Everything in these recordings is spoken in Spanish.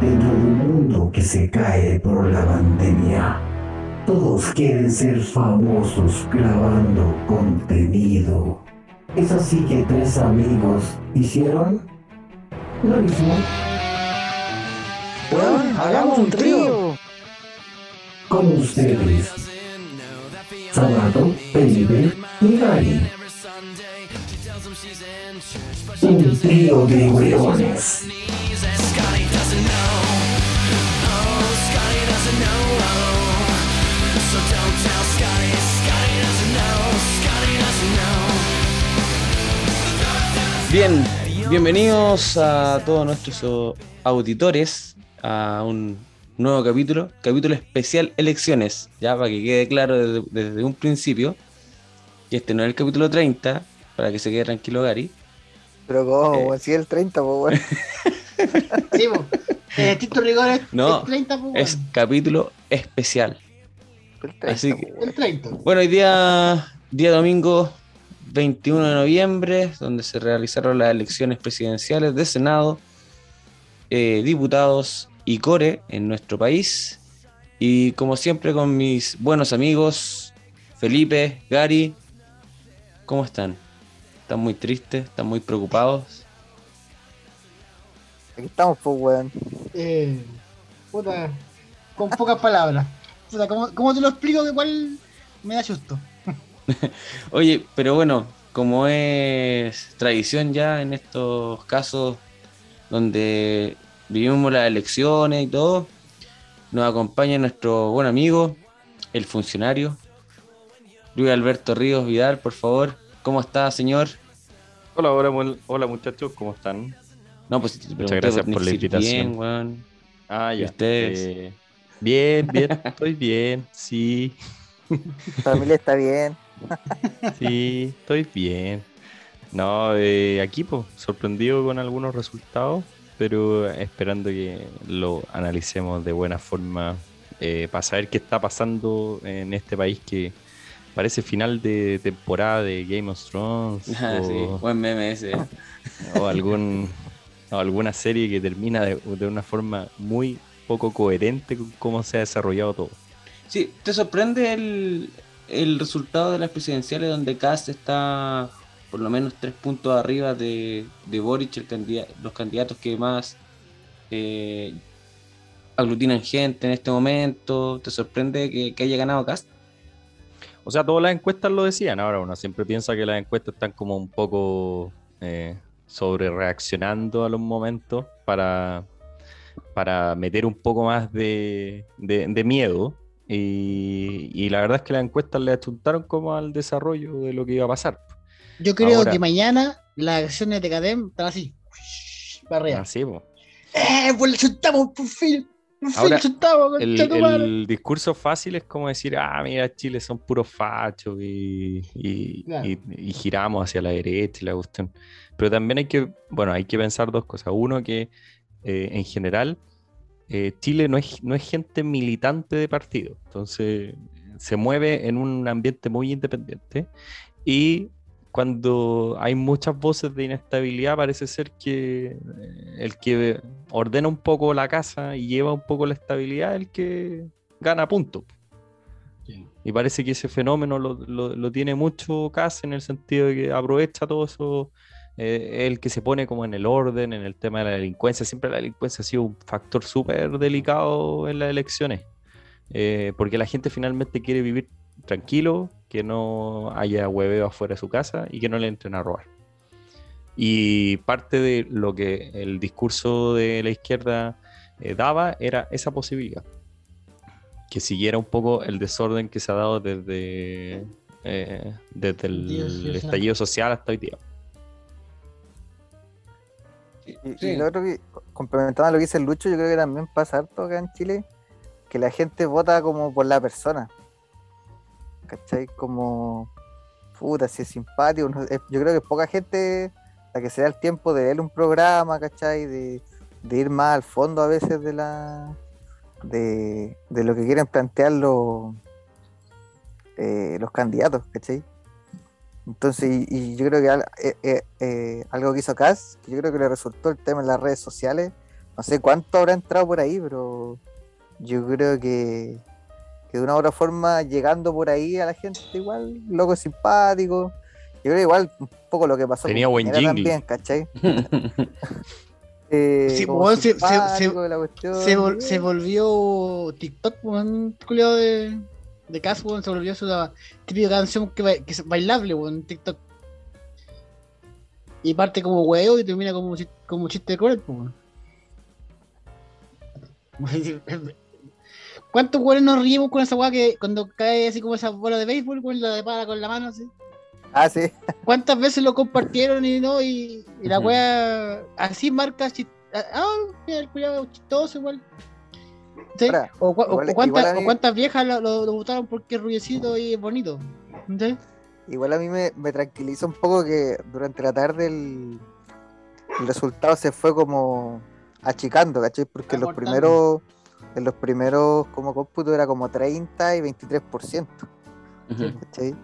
dentro de un mundo que se cae por la pandemia. Todos quieren ser famosos grabando contenido. Es así que tres amigos hicieron lo mismo. Bueno, hagamos un trío. Con ustedes, Sabato, Felipe y Gary. Un trío de hueones. Bien, bienvenidos a todos nuestros auditores a un nuevo capítulo, capítulo especial elecciones, ya para que quede claro desde, desde un principio que este no es el capítulo 30, para que se quede tranquilo Gary. Pero como, Eh. si es el 30, pues bueno. Sí, rigor es No, el 30, po, Es weón. capítulo especial. El 30, Así que- weón. El 30. Bueno, hoy día, día domingo 21 de noviembre, donde se realizaron las elecciones presidenciales de Senado, eh, diputados y core en nuestro país. Y como siempre con mis buenos amigos, Felipe, Gary, ¿cómo están? ¿Están muy tristes? ¿Están muy preocupados? Aquí estamos, pues, weón. Eh, puta, con pocas palabras. Puta, ¿cómo, cómo te lo explico que cuál me da susto? Oye, pero bueno, como es tradición ya en estos casos donde vivimos las elecciones y todo, nos acompaña nuestro buen amigo, el funcionario, Luis Alberto Ríos Vidal, por favor. ¿Cómo está, señor? Hola, hola muchachos, ¿cómo están? No, pues te pregunté gracias por la invitación. Bien, weón. Ah, ¿Y ya. ustedes? eh, bien, bien, estoy bien, sí, Tu familia está bien. sí, estoy bien. No, eh, aquí, pues, sorprendido con algunos resultados, pero esperando que lo analicemos de buena forma eh, para saber qué está pasando en este país que parece final de temporada de Game of Thrones Ah, sí, buen meme ese. o algún o alguna serie que termina de, de una forma muy poco coherente con cómo se ha desarrollado todo. Sí, ¿te sorprende el, el resultado de las presidenciales donde Kass está por lo menos tres puntos arriba de, de Boric, el los candidatos que más eh, aglutinan gente en este momento? ¿Te sorprende que, que haya ganado Cast? O sea, todas las encuestas lo decían. Ahora uno siempre piensa que las encuestas están como un poco eh, sobre reaccionando a los momentos para, para meter un poco más de, de- de miedo. Y, y la verdad es que las encuestas le achuntaron como al desarrollo de lo que iba a pasar. Yo creo Ahora- que mañana las acciones de Cadem están así. Para arriba. Así. ¡Eh! Pues le por fin. Ahora, chutamos, El, el discurso fácil es como decir, ah, mira, Chile son puros fachos y, y- Claro. y- y giramos hacia la derecha y la cuestión. Pero también hay que, bueno, hay que pensar dos cosas. Uno, que eh, en general eh, Chile no es, no es gente militante de partido. Entonces se mueve en un ambiente muy independiente. Y cuando hay muchas voces de inestabilidad, parece ser que eh, el que ordena un poco la casa y lleva un poco la estabilidad es el que gana puntos. Sí. Y parece que ese fenómeno lo, lo- lo tiene mucho Cas en el sentido de que aprovecha todo eso, eh, el que se pone como en el orden, en el tema de la delincuencia. Siempre la delincuencia ha sido un factor súper delicado en las elecciones, eh, porque la gente finalmente quiere vivir tranquilo, que no haya hueveo afuera de su casa y que no le entren a robar. Y parte de lo que el discurso de la izquierda eh, daba era esa posibilidad. Que siguiera un poco el desorden que se ha dado desde, eh, desde el Estallido social. estallido social hasta hoy día. Y, lo otro que, complementando a lo que dice el Lucho, yo creo que también pasa harto acá en Chile, que la gente vota como por la persona. ¿Cachai? Como, puta, si es simpático. yo creo que poca gente la que se da el tiempo de ver un programa, ¿cachai? De, ir más al fondo a veces de la de, de lo que quieren plantear los, eh, los candidatos, ¿cachai? Entonces, y, yo creo que eh, eh, algo que hizo Cass, yo creo que le resultó el tema en las redes sociales, no sé cuánto habrá entrado por ahí, pero yo creo que, que de una u otra forma, llegando por ahí a la gente, igual, loco simpático. Yo creo igual un poco lo que pasó Tenía con buen jingle. también, ¿cachai? Eh, Sí, se- se- simpático se- la cuestión, Se, vol- y se volvió TikTok, weón, culiado de, de caso, weón, se volvió su típica canción que, que es bailable, weón, en TikTok. Y parte como huevo y termina como, como chiste de cruel, pues, weón. ¿Cuántos weones nos reímos con esa weá que cuando cae así como esa bola de béisbol, weón, la depara con la mano así? Ah, sí. ¿Cuántas veces lo compartieron y no? Y, y la wea así marca Ah, mira, el cuidado chistoso igual. ¿Sí? Ahora, o, cua- o- igual- o cuántas, igual a mí- o cuántas viejas lo, lo, lo votaron porque es rubiecito y es bonito. ¿Sí? Igual a mí me, me tranquiliza un poco que durante la tarde el, el resultado se fue como achicando, ¿cachai? Porque los primeros, en los primeros como cómputo era como 30 y 23%, Ujú. ¿cachai?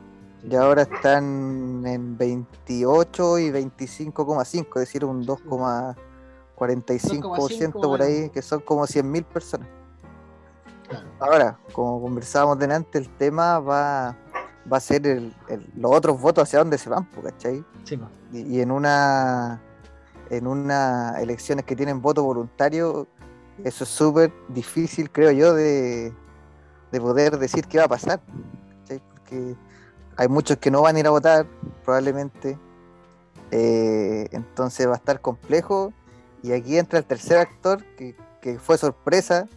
Y ahora están en 28 y 25,5, es decir, un 2,45% por ahí, que son como 100.000 personas. Claro. Ahora, como conversábamos delante, el tema va, va a ser el- el- los otros votos hacia dónde se van, ¿cachai? Sí. Y, y en una en unas elecciones que tienen voto voluntario, eso es súper difícil, creo yo, de, de poder decir qué va a pasar. Porque hay muchos que no van a ir a votar, probablemente. eh, entonces va a estar complejo. Y aquí entra el tercer actor, que, que fue sorpresa,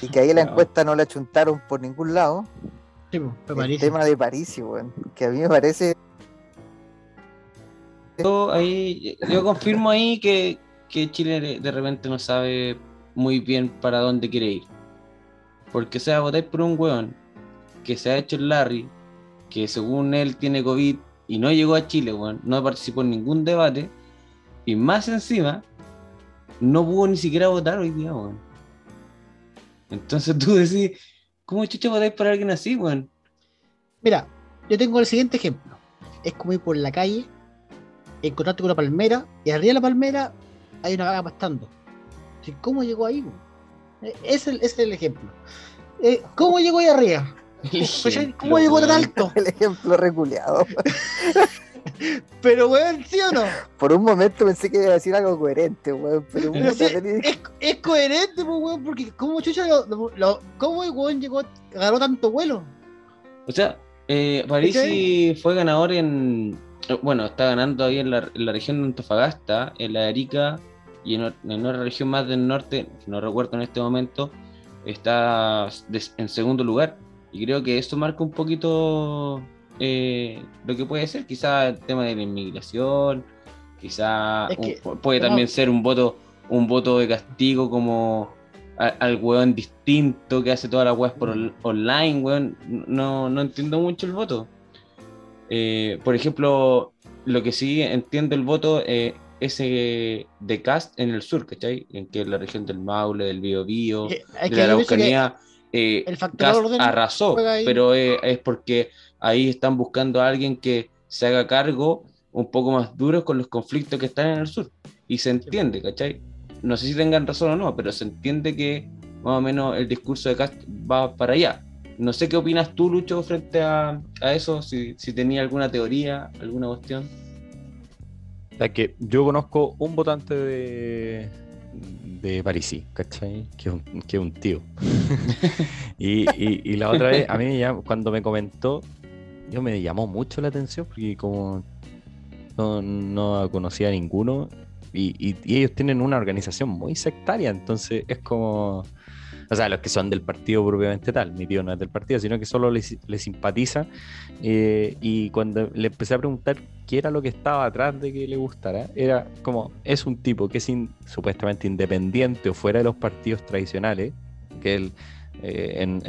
y que ahí la encuesta no la achuntaron por ningún lado. Sí, El tema de París, que a mí me parece Yo, ahí, yo confirmo ahí que, que Chile de repente no sabe muy bien para dónde quiere ir. Porque se va a votar por un weón que se ha hecho el Larry, que según él tiene COVID y no llegó a Chile, weón, no participó en ningún debate, y más encima, no pudo ni siquiera votar hoy día, weón. Entonces tú decís, ¿cómo chucha votáis por alguien así, weón? Mira, yo tengo el siguiente ejemplo. Es como ir por la calle, encontrarte con una palmera, y arriba de la palmera hay una vaca pastando. ¿Cómo llegó ahí? weón? Eh, Ese, ese es el ejemplo. Eh, ¿Cómo llegó ahí arriba? ¿Cachai? ¿Cómo llegó tan alto? el ejemplo reculeado. Pero, weón, ¿sí o no? Por un momento pensé que iba a decir algo coherente, weón, pero Pero puta, sí, tenés- es, es coherente, pues, weón, porque ¿cómo chucha lo, lo- lo- cómo el weón llegó, agarró tanto vuelo? O sea, eh, Parisi fue ganador en. Bueno, está ganando ahí en la, en la región de Antofagasta, en la de Arica y en, en otra región más del norte, no recuerdo en este momento, está en segundo lugar. Y creo que eso marca un poquito eh, lo que puede ser, quizá el tema de la inmigración, quizá Es que- un- puede no. también ser un voto, un voto de castigo como a- al weón distinto que hace todas las weas por on- online, weón. No, no entiendo mucho el voto. Eh, por ejemplo, lo que sí entiendo el voto eh, ese de Cast en el sur, ¿cachai? En que es la región del Maule, del Biobío, es de que la Araucanía. eh, el factor orden arrasó, pero eh, es porque ahí están buscando a alguien que se haga cargo un poco más duro con los conflictos que están en el sur. Y se entiende, ¿cachai? No sé si tengan razón o no, pero se entiende que más o menos el discurso de Cast va para allá. No sé qué opinas tú, Lucho, frente a, a eso, si, si tenía alguna teoría, alguna cuestión. O sea, que yo conozco un votante de, de Parisi, ¿cachai? Que es un, que es un tío. y, y- y la otra vez, a mí cuando me comentó, yo me llamó mucho la atención porque como no, no conocía a ninguno y, y- y ellos tienen una organización muy sectaria, entonces es como... O sea, los que son del partido propiamente tal, mi tío no es del partido, sino que solo le, le simpatiza. eh, y cuando le empecé a preguntar qué era lo que estaba atrás de que le gustara, era como, es un tipo que es supuestamente independiente o fuera de los partidos tradicionales, que él, eh, en,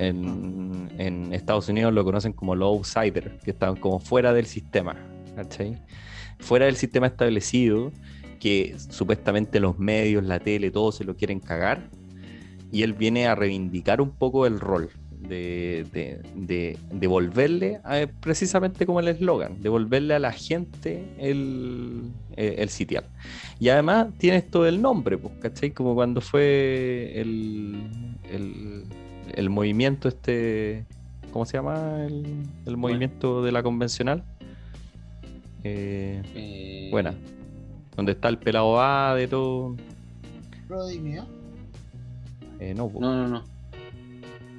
en- Estados Unidos lo conocen como los outsiders, que están como fuera del sistema, ¿cachai? Fuera del sistema establecido, que supuestamente los medios, la tele, todos se lo quieren cagar y él viene a reivindicar un poco el rol. de, de- de devolverle, a- precisamente como el eslogan, devolverle a la gente el, eh, el sitial. Y además tiene esto del nombre, pues, ¿cachai? Como cuando fue el, el, el movimiento este, ¿cómo se llama? El, el movimiento de la convencional. Eh, Eh, buena. Donde está el pelado A de todo. Pro de dignidad. Eh, no, pues, No, no, no.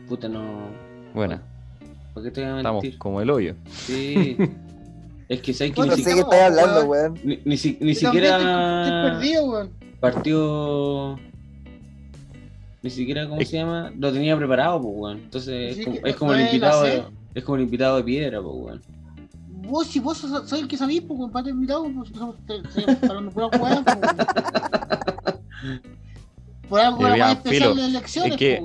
Puta, no. buena. ¿Por qué te voy a Estamos mentir? como el hoyo. Sí. es que sabes que Bueno, ni, No sé si- qué no, estáis hablando, weón. ni, ni si- ni siquiera Estoy, perdido, weón. partió. Ni siquiera, ¿cómo Es- se llama? Lo tenía preparado, pues, weón. Entonces Sí, es como, es como el invitado de, es como el invitado de piedra, pues, weón. Vos, si vos sos, sos el que sabís, pues, compadre, invitado, pues, somos hablando pura weá, pues. Por algo ya, especial de elecciones, Es que-.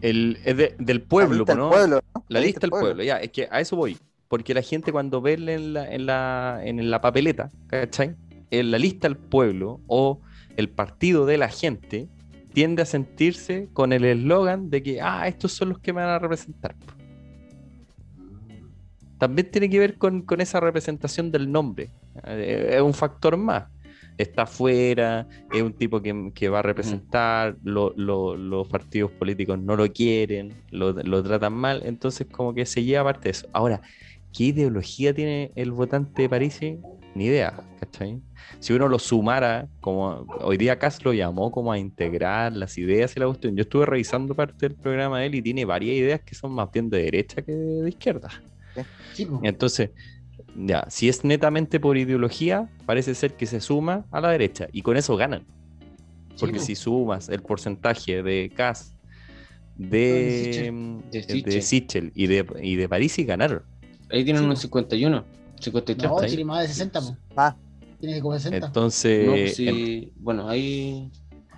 El, es de- del pueblo, La lista po, del ¿no? pueblo, ¿no? La lista del pueblo, ya, es que a eso voy. Porque la gente cuando ve en la, en la, en la papeleta, ¿cachai? En la lista del pueblo o el partido de la gente tiende a sentirse con el eslogan de que, ah, estos son los que me van a representar. También tiene que ver con, con esa representación del nombre. Eh, es un factor más. Está afuera, es un tipo que, que va a representar, lo- lo- los partidos políticos no lo quieren, lo, lo tratan mal, entonces como que se lleva parte de eso. Ahora, ¿qué ideología tiene el votante de París? Ni idea, ¿cachai? Si uno lo sumara, como hoy día Cas lo llamó como a integrar las ideas y la cuestión, yo estuve revisando parte del programa de él y tiene varias ideas que son más bien de derecha que de izquierda. Pues. Entonces, ya, si es netamente por ideología, parece ser que se suma a la derecha y con eso ganan. Porque Sí, si sumas el porcentaje de Kass, de, De de, Sichel. Sichel y de, y de París, y ganaron. Ahí tienen Sí, unos pues. 51, 53. No, está tiene más de 60, pues. Ah, Tiene como 60. Entonces, No, pues en- bueno, ahí.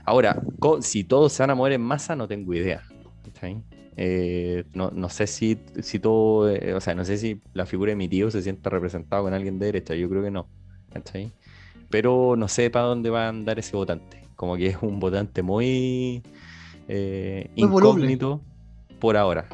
ahora, si todos se van a mover en masa, no tengo idea. ¿cachai? Eh, no, no sé si, si todo, eh, o sea, no sé si la figura de mi tío se sienta representado con alguien de derecha, yo creo que no. ¿cachai? Pero no sé para dónde va a andar ese votante. Como que es un votante muy eh, voluble. incógnito por ahora.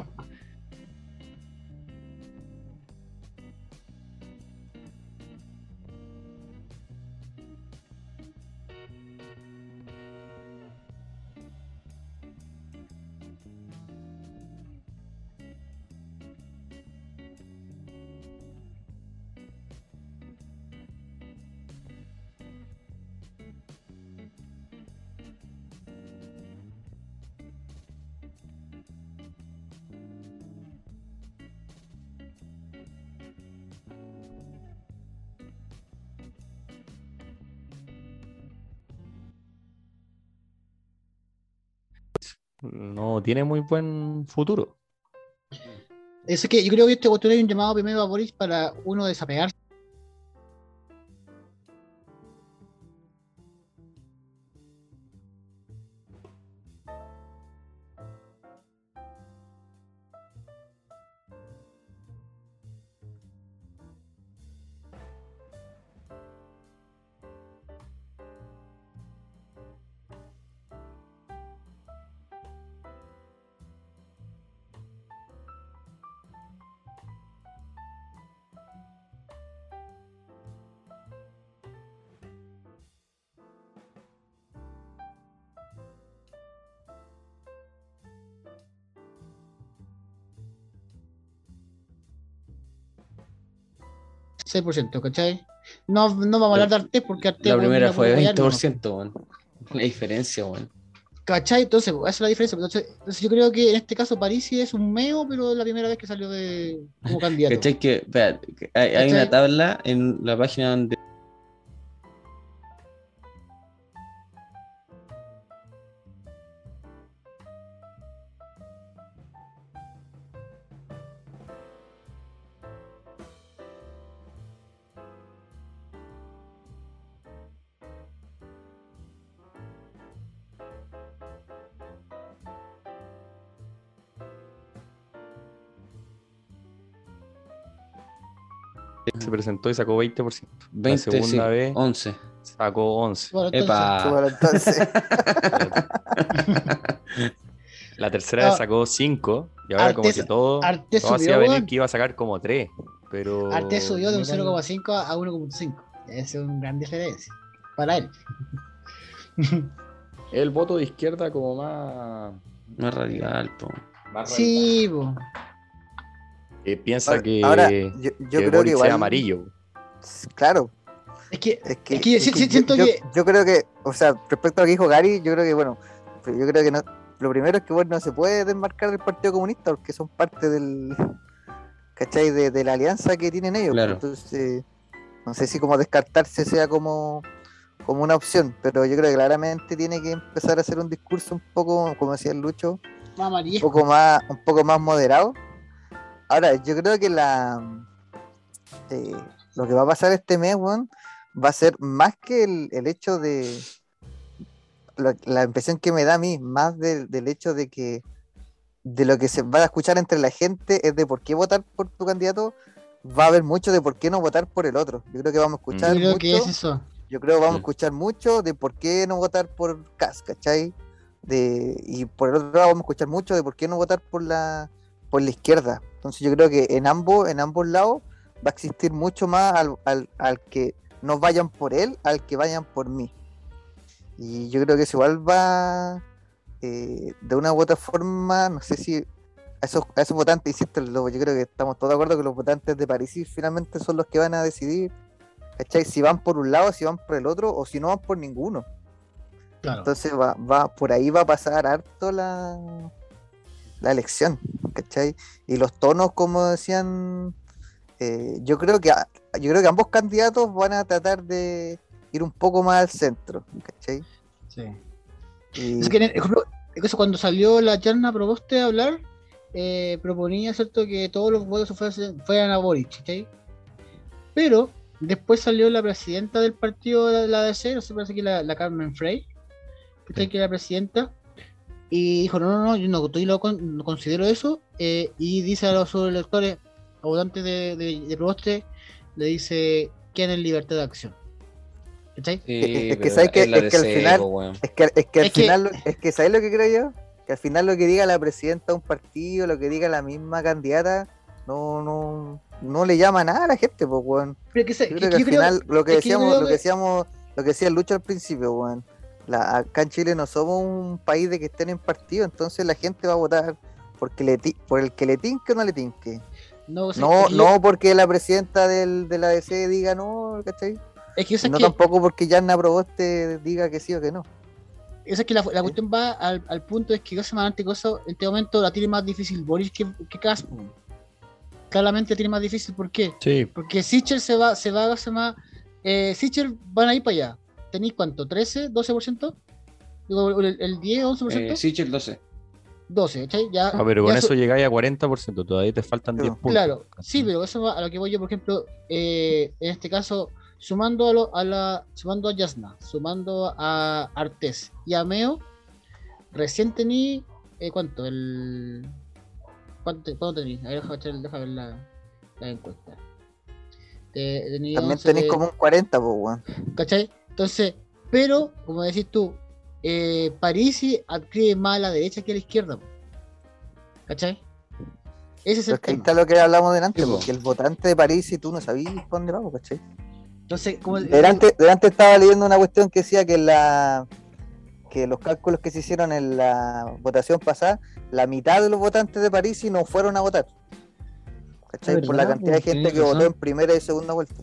Tiene muy buen futuro. Es que yo creo que este cuestión hay un llamado primero a Boris para uno desapegarse. ¿Cachai? No, no vamos a hablar de Artés porque Artés La primera no fue puede fallar, 20%, weón. La diferencia, weón. ¿Cachai? Entonces, esa es la diferencia. Entonces, entonces yo creo que en este caso París sí es un meo, pero es la primera vez que salió de como candidato. ¿Cachai? Que, espera, hay, hay una tabla en la página donde. Presentó y sacó 20%. 20, la segunda sí, vez 11. sacó 11. Bueno, entonces, Epa. Bueno, La tercera vez sacó 5 y ahora como Artes- que todo, Artes todo subió, hacía venir que iba a sacar como 3. Pero. Arte subió de un mira, 0,5 a 1,5. Esa es una gran diferencia. Para él. El voto de izquierda como más. Más radical, po. más Sí, po. Eh, piensa Ahora, que, ahora, yo, yo que creo Boric que igual. sea amarillo. Claro, Es que es que, Es que es si- que si- yo- siento yo, que- yo creo que, o sea, respecto a lo que dijo Gary, yo creo que, bueno, yo creo que no, lo primero es que, bueno, no se puede desmarcar del Partido Comunista porque son parte del, ¿cachai? De, de la alianza que tienen ellos. Claro. Entonces, no sé si como descartarse sea como, como una opción, pero yo creo que claramente tiene que empezar a hacer un discurso un poco, como decía el Lucho, más un poco más, un poco más moderado. Ahora, yo creo que la eh, lo que va a pasar este mes, weón, va a ser más que el, el hecho de lo- la impresión que me da a mí, más del- del hecho de que de lo que se va a escuchar entre la gente es de por qué votar por tu candidato, va a haber mucho de por qué no votar por el otro. Yo creo que vamos a Yo escuchar creo mucho. que es eso. Yo creo que vamos a Mm. escuchar mucho de por qué no votar por Cas, ¿cachai? De, y por el otro lado vamos a escuchar mucho de por qué no votar por la, por la izquierda. Entonces yo creo que en ambos, en ambos lados va a existir mucho más al, al- al que no vayan por él, al que vayan por mí. Y yo creo que eso igual va eh, de una u otra forma, no sé si a esos, a esos votantes, insisto, yo creo que estamos todos de acuerdo que los votantes de París finalmente son los que van a decidir ¿cachai? Si van por un lado, si van por el otro, o si no van por ninguno. Claro. Entonces va, va, por ahí va a pasar harto la, la elección, ¿cachai? Y los tonos, como decían, eh, yo creo que yo creo que ambos candidatos van a tratar de ir un poco más al centro, ¿cachai? Sí. Y, Es que, en el- ejemplo, eso cuando salió la charna Proboste a hablar, eh, proponía cierto que todos los votos se fuesen- fueran a Boric, ¿cachai? Pero después salió la presidenta del partido de la ADC, no sé, parece que la, la Carmen Frey, ¿cachai? que era presidenta, y dijo, no, no, no, yo no, no con- no considero eso, eh, y dice a los sus electores, a votantes de, de, de Proboste, le dice, queden en libertad de acción. ¿Cachai? Sí, es que sabes que- es que al final-. Es que, es que al Es final, lo- es que ¿sabes lo que creo yo? Que al final lo que diga la presidenta de un partido, lo que diga la misma candidata, no, no, no le llama nada a la gente, pues, weón. Pero que se- Yo que- creo que al creo- final, lo que decíamos, lo que que- decíamos, lo que decía el Lucho al principio, weón. La, acá en Chile no somos un país de que estén en partido, entonces la gente va a votar porque le ti- por el que le tinque o no le tinque. no, o sea, No, yo- no porque la presidenta del, de la DC diga no, ¿cachai? es que, No que- tampoco porque Yanna Proboste diga que sí o que no. Esa es que la, la cuestión va al, al punto es que cosa más cosa en este momento la tiene más difícil Boris que, que Kass, po. Claramente la tiene más difícil, ¿por qué? Sí, Porque Sichel se va, se va, se va, eh, Sichel van a ir para allá. ¿Tenéis cuánto? ¿13? ¿12%? Digo, el, el 10, 11%? Eh, Sichel 12. 12, ¿cachai? Ya, Ah, pero ya con eso llegáis a 40%, todavía te faltan Sí, 10 puntos. Claro, sí, pero eso va a lo que voy yo, por ejemplo, eh, en este caso, sumando a, lo- a la, sumando a Yasna, sumando a Artés y a Meo, recién tení, eh, ¿cuánto? El, ¿cuánto, ¿Cuánto tení? A ver, déjame, ver la, la encuesta. Te- También 11 tenéis de- como un 40, pues, weón. ¿Cachai? Entonces, pero, como decís tú, eh, Parisi adquiere más a la derecha que a la izquierda. ¿Cachai? Ese es el es que ahí tema. está lo que hablamos delante, Sí, porque el votante de París, si tú no sabías para dónde vamos, ¿cachai? Entonces, como Delante, delante estaba leyendo una cuestión que decía que la que los cálculos que se hicieron en la votación pasada, la mitad de los votantes de París no fueron a votar. ¿Cachai? Por la cantidad de gente que votó en primera y segunda vuelta.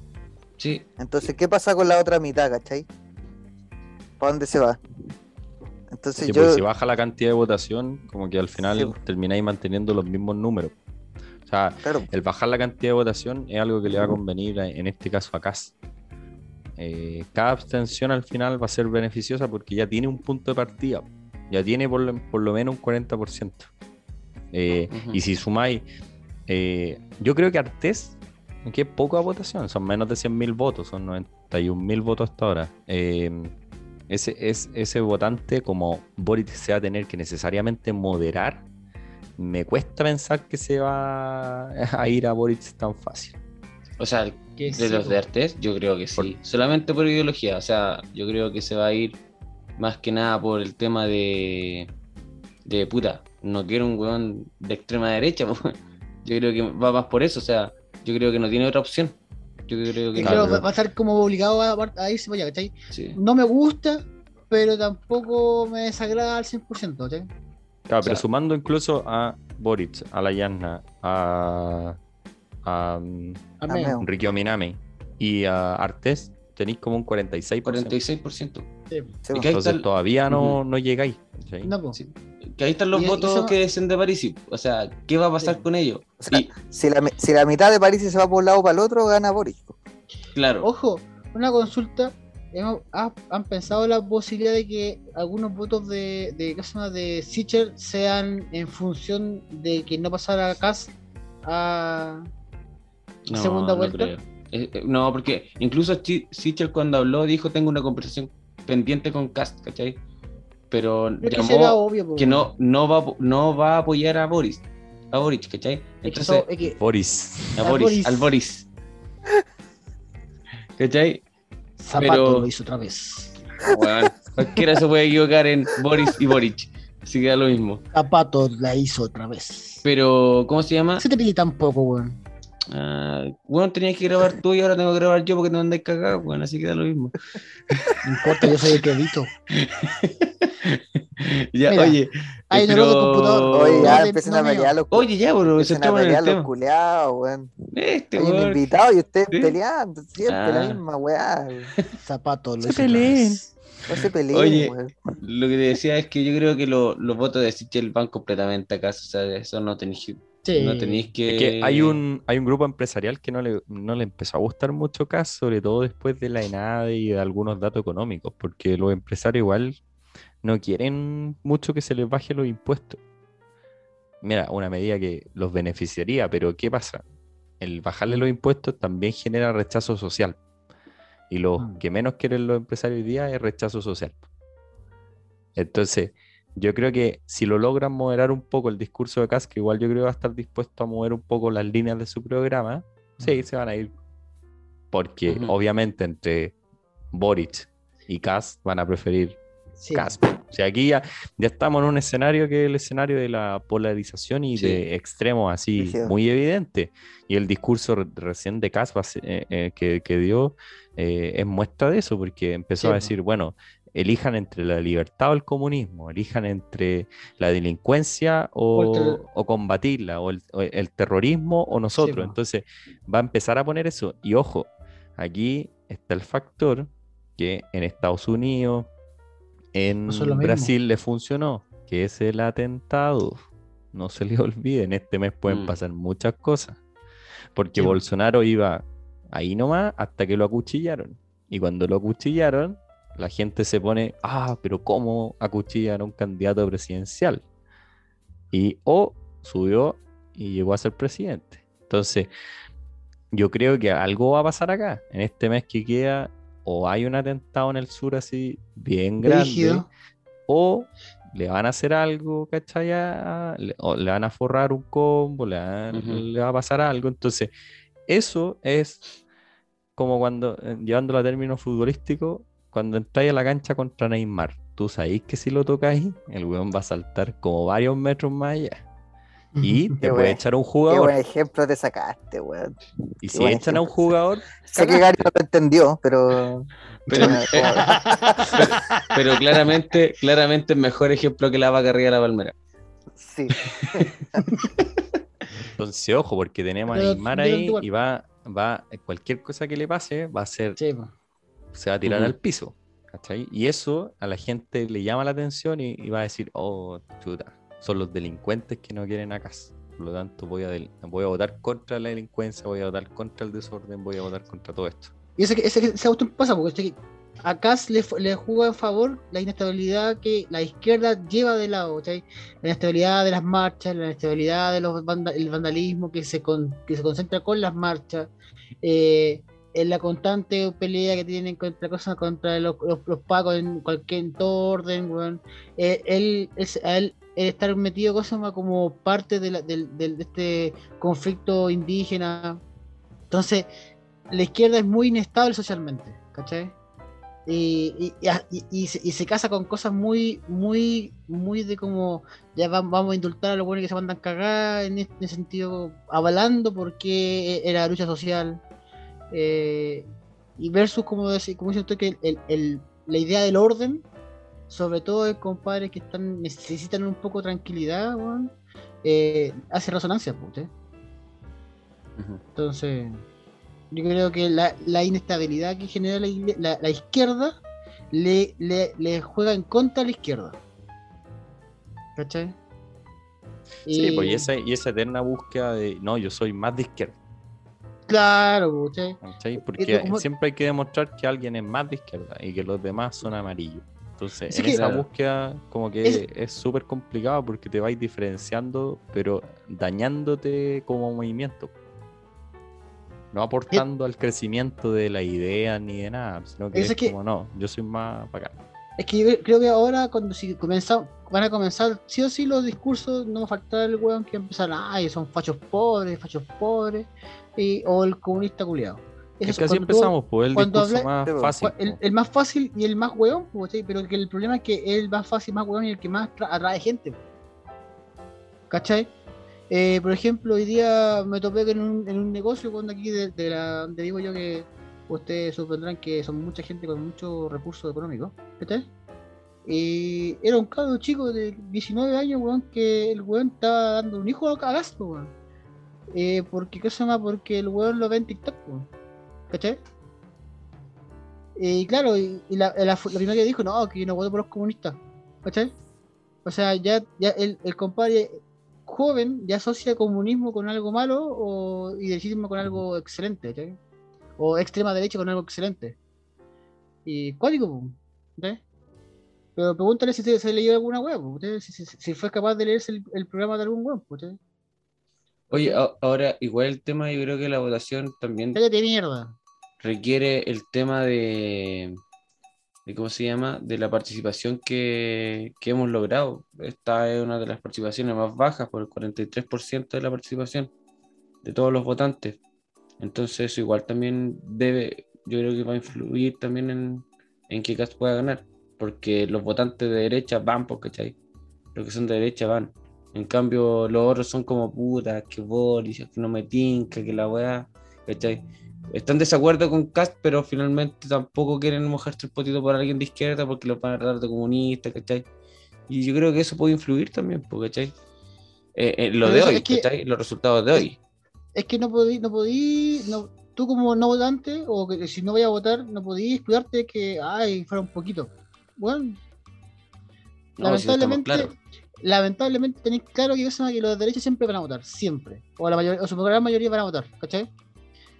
Sí, Entonces, ¿qué pasa con la otra mitad, cachai? ¿Para dónde se va? Entonces Sí, yo... pues, si baja la cantidad de votación, como que al final Sí, pues. termináis manteniendo los mismos números. O sea, Claro, el bajar la cantidad de votación es algo que le va a convenir, a- en este caso, a CAS. Eh, cada abstención al final va a ser beneficiosa porque ya tiene un punto de partida. Ya tiene por lo, por lo menos un 40%. Eh. Y si sumáis, eh, yo creo que Artés, que es poca votación, son menos de 100.000 votos, son 91.000 votos hasta ahora. Eh, ese, es, ese votante, como Boric se va a tener que necesariamente moderar, me cuesta pensar que se va a ir a Boric tan fácil. o sea, de sí, los de Artés, yo creo que sí. Por- Solamente por ideología. O sea, yo creo que se va a ir más que nada por el tema de. de puta. no quiero un weón de extrema derecha. Yo creo que va más por eso, o sea, yo creo que no tiene otra opción. Yo creo que no. va a estar como obligado a, a irse para allá, ¿cachai? Sí. No me gusta, pero tampoco me desagrada al 100%, ¿cachai? Claro, O sea- pero sumando incluso a Boric, a la Yasna, a, a menos. meo. Riccio Minami y a Artés, tenéis como un 46%. 46%. Sí. Sí, ahí Entonces todavía no, Ujú. no llegáis. No, po. Que ahí están los Y- y votos eso- que decían de París. O sea, ¿qué va a pasar Sí. con ellos? O sea, Y, si, la, mi- si la mitad de París se va por un lado o para el otro, gana Boris. claro, Ojo, una consulta. ¿Han pensado la posibilidad de que algunos votos de, de, ¿qué se llama? de Sichel sean en función de que no pasara Cas a no, segunda vuelta? Eh, eh, no, porque incluso Sichel cuando habló dijo tengo una conversación pendiente con Cast, ¿cachai? Pero llamó obvio. que no, no, va, no va a apoyar a Boris, a Boris, ¿cachai? Es que Entonces, so- es que- Boris. a a Boris, Boris. al Boris. ¿Cachai? Zapato pero- lo hizo otra vez. Weón, cualquiera se puede equivocar en Boris y Boric. Así que da lo mismo. Zapato la hizo otra vez. Pero, ¿cómo se llama? Se te pide tan poco, weón. Ah, bueno, tenías que grabar tú y ahora tengo que grabar yo porque te andáis cagado, bueno, así que da lo mismo. No importa, yo soy el que edito. ya, Mira, oye, hay un error de computador. Oye, no ya no a pelear los, oye, ya, bro, empiecen a pelear el los culeados, weón. Este, Hay un weón. invitado y ustedes Sí. peleando, siempre Ah. la misma weá. weón. Zapato lo Se peleen. No se peleen, Oye, weón. Lo que te decía es que yo creo que lo- los votos de Sichel van completamente acá, o sea, eso no tenéis que... Sí. No tenéis que... Es que hay un, hay un grupo empresarial que no le, no le empezó a gustar mucho CAS, sobre todo después de la ENADE y de algunos datos económicos, porque los empresarios igual no quieren mucho que se les baje los impuestos. Mira, una medida que los beneficiaría, pero ¿qué pasa? El bajarle los impuestos también genera rechazo social. Y lo Mm. que menos quieren los empresarios hoy día es rechazo social. Entonces, yo creo que si lo logran moderar un poco el discurso de Kass, que igual yo creo que va a estar dispuesto a mover un poco las líneas de su programa, sí, se van a ir. Porque Ujú. obviamente entre Boric y Kass van a preferir Sí. Kass. O sea, aquí ya, ya estamos en un escenario que es el escenario de la polarización y Sí. de extremos así Rígido. muy evidente. Y el discurso re- recién de Kass eh, eh, que, que dio eh, es muestra de eso, porque empezó Sí, a decir, bueno, elijan entre la libertad o el comunismo, elijan entre la delincuencia o, combatirla, o el, o el terrorismo o nosotros. Entonces va a empezar a poner eso. Y ojo, aquí está el factor que en Estados Unidos, en. Brasil le funcionó, que es el atentado. No se le olviden, este mes pueden Mm. pasar muchas cosas. Porque Sí. Bolsonaro iba ahí nomás hasta que lo acuchillaron. Y cuando lo acuchillaron, la gente se pone, ah, pero ¿cómo acuchillan a un candidato presidencial? Y o subió y llegó a ser presidente. Entonces, yo creo que algo va a pasar acá. En este mes que queda, o hay un atentado en el sur así bien grande, o le van a hacer algo, ¿cachai? Le- o le van a forrar un combo, le, van- le va a pasar algo. Entonces, eso es como cuando, eh, llevándolo a términos futbolísticos, cuando entráis a la cancha contra Neymar. Tú sabéis que si lo tocáis, el weón va a saltar como varios metros más allá. Y te Qué puede buen- echar a un Qué jugador. buen ejemplo te sacaste, weón. Y qué si echan a un jugador, Sé que Gary no lo entendió, pero. Pero, Como- pero, pero claramente, claramente es mejor ejemplo que la vaca arriba de la palmera. Sí. entonces ojo, porque tenemos a Neymar ahí y va, va, cualquier cosa que le pase, va a ser Sí. Se va a tirar al piso. ¿cachai? Y eso a la gente le llama la atención y, y va a decir, oh, chuta, son los delincuentes que no quieren a casa. Por lo tanto, voy a, del- voy a votar contra la delincuencia, voy a votar contra el desorden, voy a votar contra todo esto. Y ese, ese, ese auto pasa porque este- a Kass le, le juega en favor la inestabilidad que la izquierda lleva de lado, ¿cachai? La inestabilidad de las marchas, la inestabilidad del vandalismo que se, con- que se concentra con las marchas, eh, en la constante pelea que tienen contra cosas contra los, los, pacos en cualquier orden, weón. Eh, él, es, a él, el estar metido cosas como parte de, la- del- del- de este conflicto indígena. Entonces, la izquierda es muy inestable socialmente, ¿cachai? y, y, y- y se, y se casa con cosas muy, muy, muy de como ya va- vamos a indultar a los buenos que se mandan cagar en este sentido, avalando porque era lucha social. Eh, y versus, como, decía- como dice usted, que el- el- la idea del orden, sobre todo en compadres que están necesitan un poco de tranquilidad, eh, hace resonancia, pues, ¿usted? Ujú. Entonces, yo creo que la, la inestabilidad que genera la, la- la izquierda le, le, le juega en contra a la izquierda. ¿Cachai? Sí, pues y esa, y esa eterna búsqueda de, no, yo soy más de izquierda, Claro. Porque siempre hay que demostrar que alguien es más de izquierda y que los demás son amarillos. Entonces, Sí en esa Claro. búsqueda como que Es- súper complicado porque te vais diferenciando, pero dañándote como movimiento. No aportando al crecimiento de la idea ni de nada, sino que es es que- como, no, yo soy más bacán. Es que yo creo que ahora cuando si comenzamos, van a comenzar sí o sí los discursos, no va a faltar el weón que va a empezar, ay, son fachos pobres, fachos pobres, y, o el comunista culiado. Es que así empezamos, pues el cuando discurso habla- más fácil. el, más fácil y el más weón, ¿cachai? pero que el problema es que el más fácil, más weón y el que más tra- atrae gente. ¿Cachai? Eh, por ejemplo, hoy día me topé que en un, en un negocio cuando aquí de, de la, donde digo yo que ustedes supondrán que son mucha gente con muchos recursos económicos. ¿Cachai? Y era un cabro chico de 19 años, weón, que el weón estaba dando un hijo a gasto, weón. Eh, porque, ¿qué se llama? Porque el weón lo ve en TikTok. ¿Cachai? Y claro, y, la, primera que dijo, no, que no voto por los comunistas. ¿Cachai? O sea, ya, el, el compadre joven ya asocia comunismo con algo malo o idealismo con algo excelente, ¿cachai? O extrema derecha con algo excelente. Y cuático, ¿cachai? Pero pregúntale si se, se leyó alguna web, si, si, fue capaz de leerse el, el programa de algún web, ¿cachai? Oye, a- ahora, igual el tema, yo creo que la votación también Cállate mierda. requiere el tema de, de ¿cómo se llama? De la participación que, que hemos logrado. Esta es una de las participaciones más bajas, por el 43% de la participación de todos los votantes. Entonces eso igual también debe, yo creo que va a influir también en, en que Cast pueda ganar, porque los votantes de derecha van, pues, ¿cachai? Los que son de derecha van. En cambio, los otros son como putas, que Boris, que no me tinca, que la weá, ¿cachai? Están de desacuerdo con Cast, pero finalmente tampoco quieren mojarse el potito por alguien de izquierda porque los van a tratar de comunistas, ¿cachai? Y yo creo que eso puede influir también, ¿cachai? Eh, eh, lo Pero de hoy, que- ¿cachai? Los resultados de hoy. es que no podí, no podí, no, tú como no votante, o que si no voy a votar, no podías cuidarte que, ay, fuera un poquito. Bueno, No, si lamentablemente, claros. Lamentablemente tenéis claro que, eso, que los de derecha siempre van a votar, siempre. O la mayoría, o su gran mayoría van a votar, ¿cachai?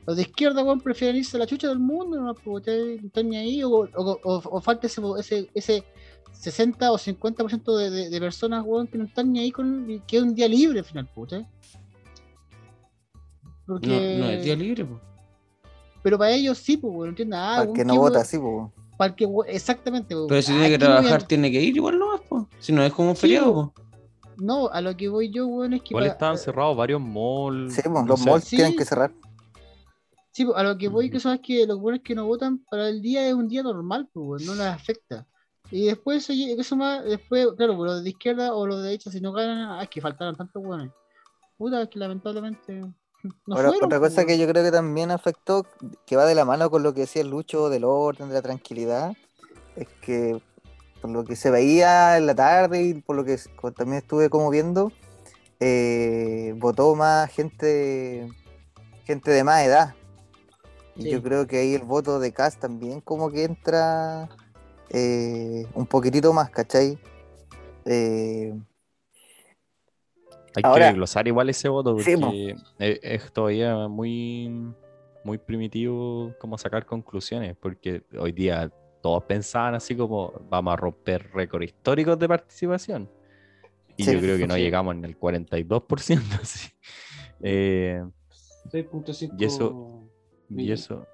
Los de izquierda, weón, prefieren irse a la chucha del mundo, no, no están ni ahí, o, o, o- o falta ese, ese, ese 60 o 50% de, de, de personas, weón, que no están ni ahí con, que es un día libre al final, ¿cachai? Porque... No, no es día libre, pues. Pero para ellos sí, pues, bueno, ¿entiendes? Ah, Para que no ¿qué vota weón? así, pues. Para que, exactamente. Pero si tiene que ¿qué voy a- trabajar, tiene que ir igual no pues. Si no es como un Sí, feriado. No, a lo que voy yo, weón, es que. Igual estaban cerrados varios malls. Sí, pues, los malls Sí. tienen que cerrar. Sí, pues, a lo que voy, Ujú. que sabes que los buenos que no votan para el día es un día normal, pues, no les afecta. Y después, eso, más, después, claro, los de izquierda o los de derecha, si no ganan, ah, es que faltaron tantos weones. Puta, es que lamentablemente. No Ahora, fueron, otra cosa que yo creo que también afectó, que va de la mano con lo que decía el Lucho del orden, de la tranquilidad, es que por lo que se veía en la tarde y por lo que también estuve como viendo, eh, votó más gente, gente de más edad. Y yo creo que ahí el voto de Cas también como que entra eh, un poquitito más, ¿cachai? Eh, Hay Ahora- que glosar igual ese voto Sí, po. porque es, es todavía muy, muy primitivo como sacar conclusiones, porque hoy día todos pensaban así como vamos a romper récords históricos de participación. Y Sí, yo creo que no sí. llegamos ni al 42%. Así. Eh, 6.5 Y eso- y eso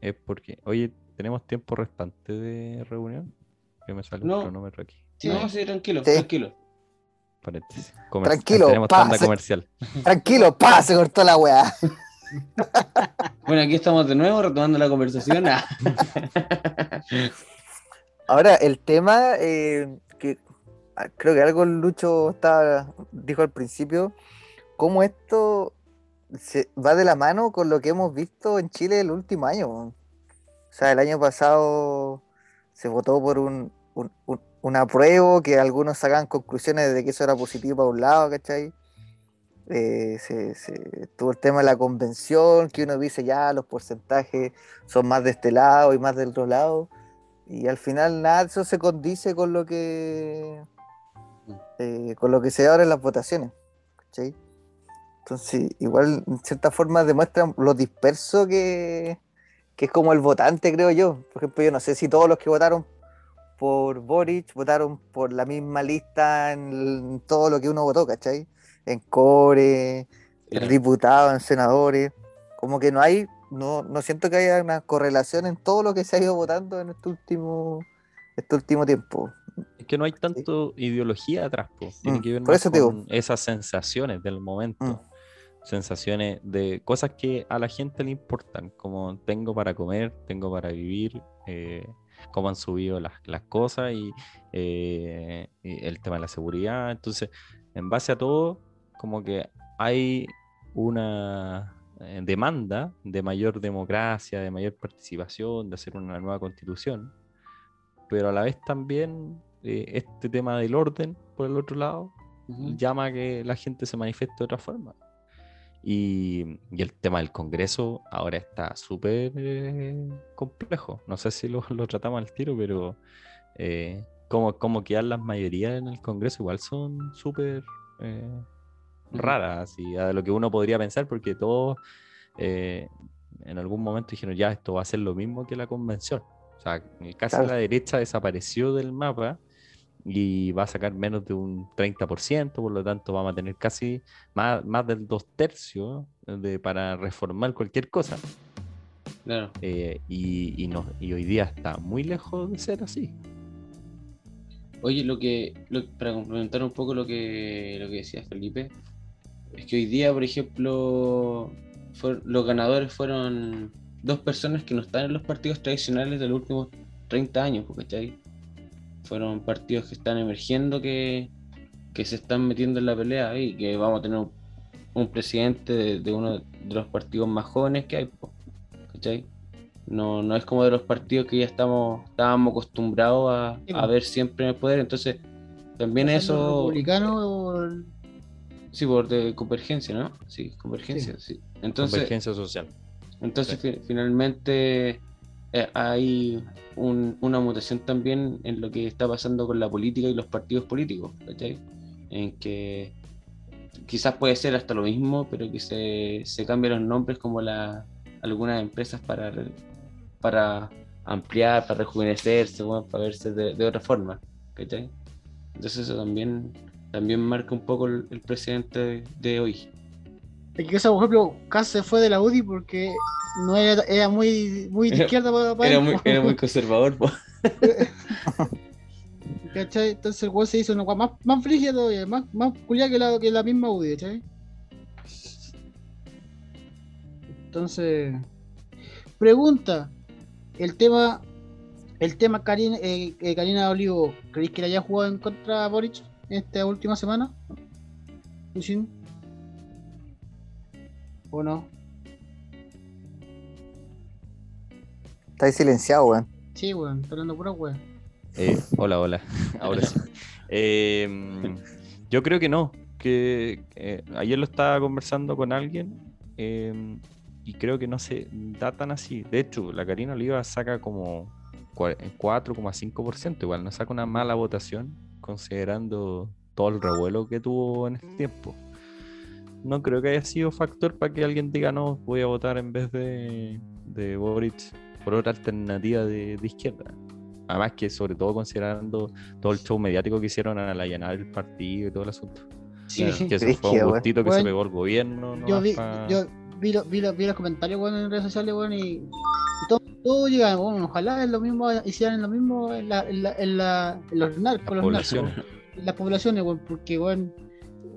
es porque, oye, ¿tenemos tiempo restante de reunión? Que me sale No. un cronómetro aquí. Sí. No, sí, tranquilo, Sí. tranquilo. Paréntesis. Comer- Tranquilo, Tenemos pa, tanda se- comercial. tranquilo, pa, se cortó la weá. Bueno, aquí estamos de nuevo retomando la conversación. Ah, Ahora, el tema eh, que ah, creo que algo Lucho estaba, dijo al principio, cómo esto se va de la mano con lo que hemos visto en Chile el último año. O sea, el año pasado se votó por un, un, un- un apruebo que algunos sacan conclusiones de que eso era positivo para un lado, ¿cachai? Eh, se, se- tuvo el tema de la convención, que uno dice ya los porcentajes son más de este lado y más del otro lado. Y al final nada eso se condice con lo que eh, con lo que se da ahora en las votaciones. ¿cachai? Entonces, igual en cierta forma demuestran lo disperso que, que es como el votante, creo yo. Por ejemplo, yo no sé si todos los que votaron por Boric votaron por la misma lista en, todo lo que uno votó, ¿cachai? En core, en Claro. diputados, en senadores. Como que no hay, no, no siento que haya una correlación en todo lo que se ha ido votando en este último, este último tiempo. Es que no hay tanto ideología atrás, po. Tiene Mm, que ver por eso con esas sensaciones del momento. Mm. Sensaciones de cosas que a la gente le importan, como tengo para comer, tengo para vivir, eh, cómo han subido las, las cosas y, eh, y el tema de la seguridad. Entonces, en base a todo, como que hay una eh, demanda de mayor democracia, de mayor participación, de hacer una nueva constitución pero a la vez también eh, este tema del orden, por el otro lado, llama a que la gente se manifieste de otra forma. Y, y el tema del Congreso ahora está súper eh, complejo. No sé si lo, lo tratamos al tiro, pero eh, como, como quedan las mayorías en el Congreso igual son súper eh, raras y a lo que uno podría pensar, porque todos eh, en algún momento dijeron, ya, esto va a ser lo mismo que la convención. O sea, casi Claro. la derecha desapareció del mapa y va a sacar menos de un 30%, por lo tanto vamos a tener casi más, más del dos tercios de, para reformar cualquier cosa. Claro. Eh, y, y, no, y hoy día está muy lejos de ser así. Oye, lo que, lo- para complementar un poco lo que, lo que decía Felipe, es que hoy día, por ejemplo, fue- los ganadores fueron dos personas que no están en los partidos tradicionales de los últimos 30 años, ¿cachai? Fueron partidos que están emergiendo, que, que se están metiendo en la pelea y que vamos a tener un, un presidente de, de uno de los partidos más jóvenes que hay, ¿cachai? No, no es como de los partidos que ya estamos, estábamos acostumbrados a, Sí, a ver siempre en el poder. Entonces, también ¿Los eso. republicanos o el- Sí, por de convergencia, ¿no? Sí, convergencia, sí. Entonces, Convergencia social. entonces Sí. finalmente eh, hay un- una mutación también en lo que está pasando con la política y los partidos políticos, ¿cachai? En que quizás puede ser hasta lo mismo, pero que se, se cambien los nombres como la, algunas empresas para, para ampliar, para rejuvenecerse, bueno, para verse de, de otra forma, ¿cachai? Entonces eso también, también marca un poco el, el de, de hoy. Es que, por ejemplo, Kass se fue de la UDI porque no era, era muy, muy de izquierda para, para Era él, muy, era muy conservador. ¿cachai? Entonces el weón se hizo una más, más frígida todavía, más, más culiada que la, que la misma UDI, ¿cachai? Entonces, pregunta, el tema, el tema Karina, eh, eh, Karina Olivo, ¿creéis que le haya jugado en contra de Boric esta última semana? ¿Sí? ¿O no? Está ahí silenciado, weón. Sí, weón, estoy hablando pura weón. Eh, hola, hola. Ahora sí. Eh, yo creo que no. Que eh, ayer lo estaba conversando con alguien eh, y creo que no se da tan así. De hecho, la Karina Oliva saca como cua- 4,5%. Igual no saca una mala votación considerando todo el revuelo que tuvo en este tiempo. No creo que haya sido factor para que alguien diga no, voy a votar en vez de, de Boric por otra alternativa de, de izquierda. Además que sobre todo considerando todo el show mediático que hicieron al allanar el partido y todo el asunto. Sí, Claro, Que eso fue un gustito que Weón, se pegó el gobierno. yo nomás vi, pa- yo vi, lo- vi, lo- vi los comentarios bueno, en redes sociales bueno, y, y todo, todo llega, bueno, ojalá es lo mismo, hicieran lo mismo en, la, en, la, en, la, en los narcos, Las los narcos, poblaciones. en las poblaciones, bueno, porque bueno,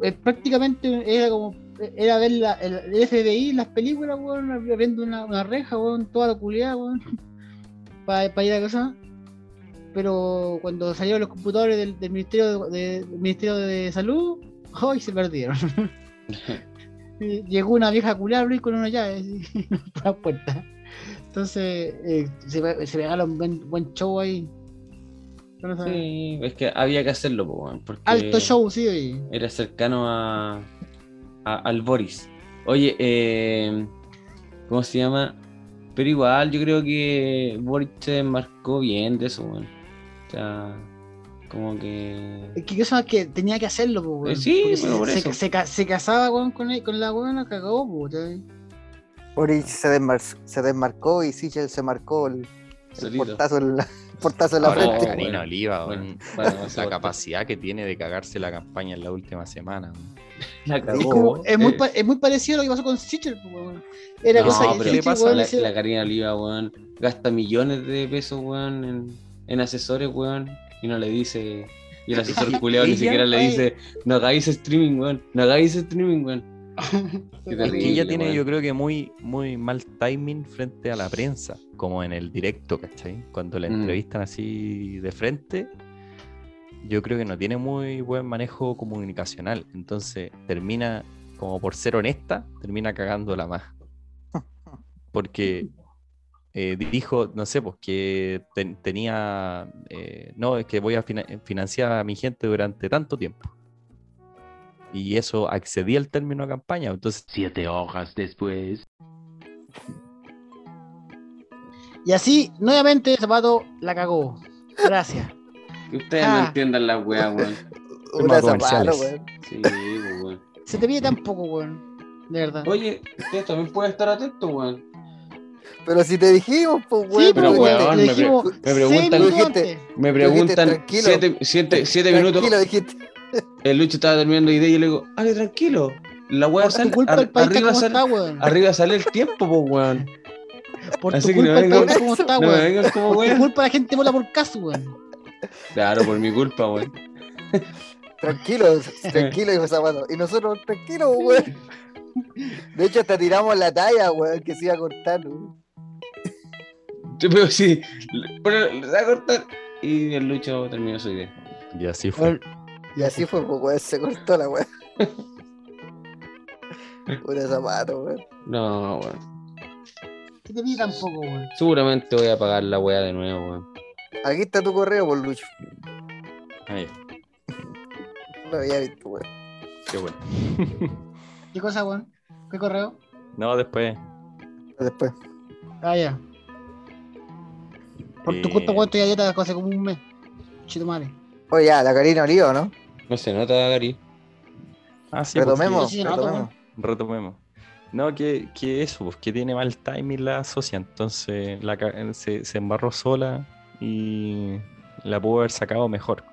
eh, prácticamente era como era ver la, el, el FBI, las películas, weón, viendo una, una reja, weón, toda la culiada, weón, para ir a casa. Pero cuando salieron los computadores del, del Ministerio de, del Ministerio de Salud, hoy se perdieron. Llegó una vieja culiada con una llave por la puerta. Entonces, eh, se, se pegaron un buen, buen show ahí. Sí, es que había que hacerlo, po, weón, porque Alto show, sí, oye. era cercano a, a- al Boris. Oye, eh, ¿cómo se llama? Pero igual, yo creo que Boris se marcó bien de eso, weón. O sea, como que. Es que cosa que tenía que hacerlo, po, weón. Eh, sí, pero por se, eso. se, se ca- se casaba weón, con, él- con la weona, cagó, po, ¿sabes? Orich se, desmar- se desmarcó y Sichel se marcó el, el portazo en la, portazo en la Ahora, frente. Karina bueno. Oliva, Bueno, weón, bueno, la capacidad que tiene de cagarse la campaña en la última semana. La Es, cagó, como- weón. es muy, Eh, es muy parecido a lo que pasó con Sichel, weón. Era No, cosa que pero ¿qué le Sichel, pasa? la, la Karina Oliva, weón, gasta millones de pesos, weón, en, en asesores, weón, y no le dice. Y el asesor culeado ni siquiera le dice, no hagáis streaming, weón, no hagáis streaming, weón. Que ella tiene, yo creo que muy, muy mal timing frente a la prensa, como en el directo, ¿cachai? Cuando la Mm. entrevistan así de frente, yo creo que no tiene muy buen manejo comunicacional. Entonces termina, como por ser honesta, termina cagándola más. Porque eh, dijo, no sé, pues que ten- tenía, eh, no, es que voy a fina- financiar a mi gente durante tanto tiempo. Y eso accedía al término de campaña. Entonces Siete hojas después. Y así, nuevamente, Zapato la cagó. Gracias. Que ustedes Ah. no entiendan la weá, weón. Una comerciales. weón. Sí, pues, weón. Se te pide tan poco, weón. De verdad. Oye, ustedes también pueden estar atentos, weón. Pero si te dijimos, pues, weón. sí, pero, weón, me pre- me preguntan-. Me preguntan tranquilo. siete, siete, siete minutos. Tranquilo, dijiste. El Lucho estaba terminando de idea y yo le digo, Ale, tranquilo. La weá sale. culpa ar- arriba, sale, está, weón. arriba sale el tiempo, pues, weón. Por Así tu que no culpa el vengan- país está como está, No weón. como Por tu culpa la gente mola por caso, weón. Claro, por mi culpa, weón. Tranquilo, tranquilo, dijo Zapato. Y nosotros, tranquilo, weón. De hecho, hasta tiramos la talla, weón, que se iba a cortar, weón. Yo pero sí, le- pero le voy a cortar. Y el Lucho terminó su idea. Y así fue. Y así fue, pues, weón, se cortó la weón. Pura Zapato, weón. No, weón. ¿Qué te pide tan poco, weón? Seguramente voy a pagar la weá de nuevo, weón. Aquí está tu correo, por Lucho. Ahí, No lo había visto, weón. qué bueno. ¿Qué cosa, weón? ¿Qué correo? No, después. Después. Ah, ya. Por tu Eh, culpa, weón, estoy a dieta hace como un mes. Chito madre. Oye, ya, la Karina Oliva, ¿no? No se nota, Gary. Ah, sí, pues, retomemos, sí, sí, no, retomemos. retomemos. No, que, que eso, pues que tiene mal timing la socia, entonces la, ca- se, se embarró sola y la pudo haber sacado mejor.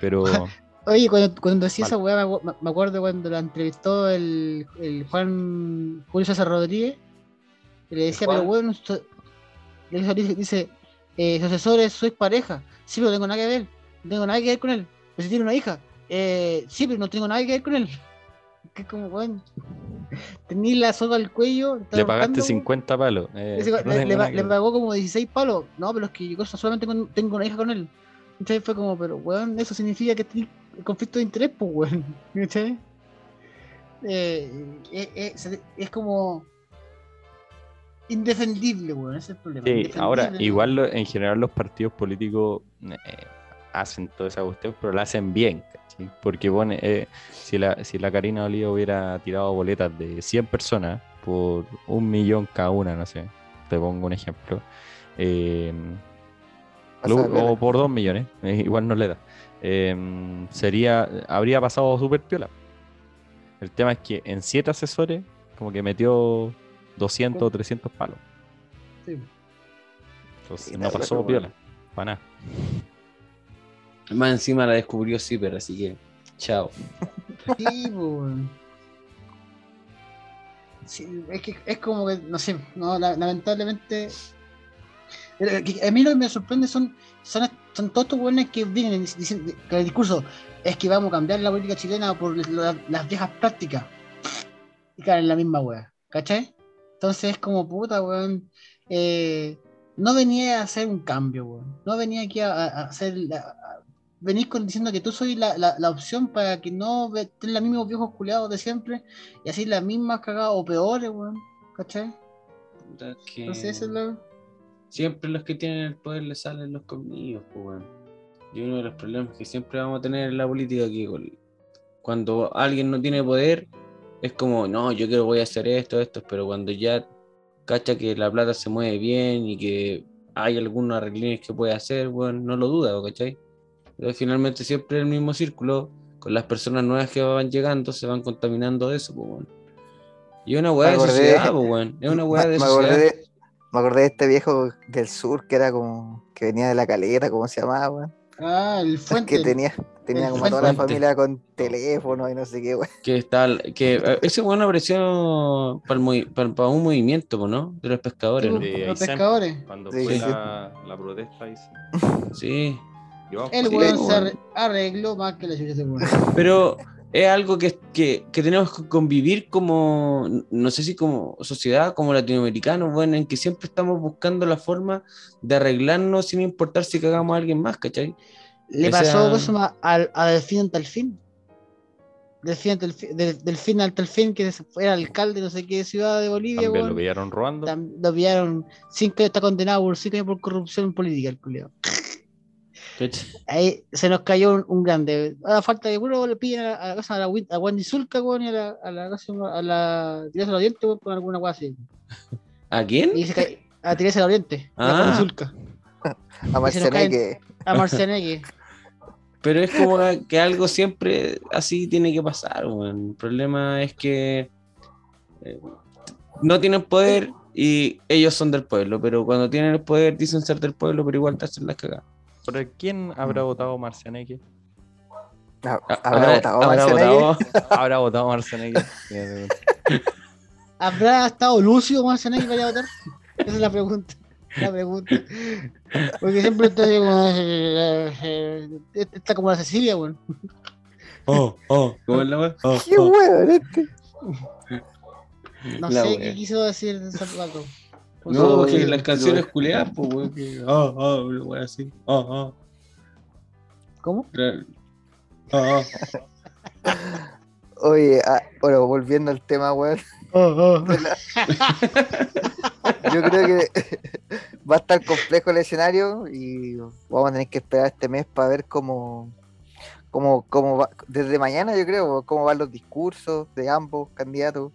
Pero Oye, cuando, cuando decía Mal. esa weá, me, acu- me acuerdo cuando la entrevistó el, el Juan Julio César Rodríguez. Y le decía, pero bueno, esto- le dice, eh, su asesor es sois pareja. Sí, pero no tengo nada que ver. No tengo nada que ver con él. Pero si tiene una hija. Eh, sí, pero no tengo nada que ver con él. Que es como, weón. Tení la soga al cuello. le pagaste ahorcando, 50 palos. eh, no le, pagó como 16 palos. No, pero es que yo solamente tengo una hija con él. Entonces fue como, pero weón, eso significa que tiene conflicto de interés, pues weón. ¿Cachai? Eh, eh, es como indefendible, weón, ese es el problema. Sí, ahora, igual en general los partidos políticos hacen toda esa cuestión, pero la hacen bien, ¿cachai? Porque bueno, eh, si, la, si la Karina Oliva hubiera tirado boletas de 100 personas por un millón cada una, no sé, te pongo un ejemplo, eh, piola. o por 2 millones, eh, igual no le da, eh, sería, habría pasado súper piola. El tema es que en 7 asesores, como que metió 200 o 300 palos. Sí. Entonces no pasó piola, para nada. Más encima la descubrió Zipper, así que. Chao. Sí. Sí, es que es como que, no sé, no, la- lamentablemente. que A mí lo que me sorprende son, son, son todos estos weones que vienen diciendo con el discurso. es que vamos a cambiar la política chilena por la- las viejas prácticas. Y caen en la misma wea, ¿cachai? Entonces es como puta, weón. eh, no venía a hacer un cambio, weón. No venía aquí a, hacer. a- venís con, diciendo que tú soy la, la- la opción para que no estén los mismos viejos culeados de siempre y así las mismas cagadas o peores, weón. ¿cachai? Que Entonces eso es lo. Siempre los que tienen el poder les salen los colmillos, pues, weón. Y uno de los problemas que siempre vamos a tener en la política que cuando alguien no tiene poder, es como, no, yo quiero voy a hacer esto, esto, pero cuando ya cacha que la plata se mueve bien y que hay algunos arreglines que puede hacer, bueno, no lo duda, ¿cachai? Pero finalmente siempre el mismo círculo, con las personas nuevas que van llegando, se van contaminando de eso, pues, weón. Y es una weá de acordé- sociedad, pues, weón. Es una weá me, de me acordé sociedad. de, me acordé de este viejo del sur que era como. que venía de la caleta, ¿cómo se llamaba, weón? Ah, el fuente. Que tenía, tenía El como toda la Fuente. familia con teléfono y no sé qué, weón. que está que eh, ese bueno apareció para, un movimiento ¿no? de los pescadores Sí, ¿no? De los pescadores. Cuando Sí, fue sí. la, la protesta ahí sí. El weón se arre- arregló más que la chucha ese weón. pero es algo que, que, que tenemos que convivir como no sé si como sociedad como latinoamericanos bueno en que siempre estamos buscando la forma de arreglarnos sin importar si cagamos a alguien más ¿cachai? Le O pasó sea- eso a, a, a Delfín ante el fin. Delfín Delfín ante el fin, que era alcalde de no sé qué ciudad de Bolivia, también lo pillaron robando. Tam- Lo pillaron cinco años, está condenado por cinco años por corrupción política, el culiao. Ahí se nos cayó un, un grande. A falta de puro le pillan a, a la casa a la a Wendy Zulka, weón, y a la, a la casa a la del Oriente, weón, con alguna weá así. ¿a quién? Y se cae, a Teresa del Oriente, a Ah. Wendy Zulka, A Marcianeque. a Marcianeque. Pero es como que algo siempre así tiene que pasar, weón. El problema es que eh, no tienen poder y ellos son del pueblo, pero cuando tienen el poder dicen ser del pueblo, pero igual te hacen las cagadas. ¿Pero quién habrá votado Marcianeque? Ah, Ah, ¿Habrá votado habrá Marcianeque? votado- ¿Habrá votado Marcianeque? ¿Habrá estado Lucio Marcianeque para votar? Esa es la pregunta. La pregunta. Porque siempre está, así como, eh, eh, está como la Cecilia, weón. Oh, oh, ¿cómo es la wea? Oh, ¡Qué oh. weón este! No La sé wea. qué quiso decir de No, Sí, que las sí, canciones sí. culeadas, pues, weón. que- Oh, oh, wea así. Oh, oh. ¿Cómo? Oh, oh. Oye, ah, bueno, volviendo al tema, weón. Yo creo que va a estar complejo el escenario y vamos a tener que esperar este mes para ver cómo, cómo, cómo va, desde mañana yo creo, cómo van los discursos de ambos candidatos.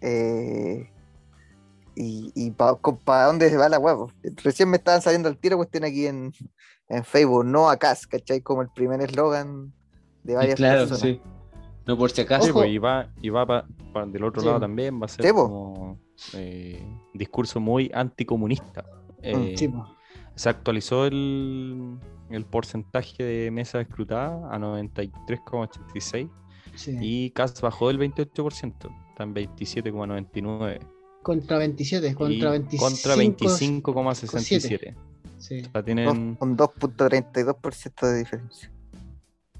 Eh, y y para dónde se va la huevo. Recién me estaban saliendo al tiro cuestión aquí en, en Facebook, no a CAS, ¿cachai? Como el primer eslogan de Y varias claro, personas. sí. No por si acaso. Pues, y va, y va pa- pa- del otro Sí. lado también, va a ser Sí, como eh, discurso muy anticomunista. Eh, Sí, po. se actualizó el, el porcentaje de mesas escrutadas a 93,86 Sí. y CAS bajó del 28%, está en 27,99 Contra 27, y contra 25. contra 25,67. Sí, O sea, tienen Un 2.32% de diferencia.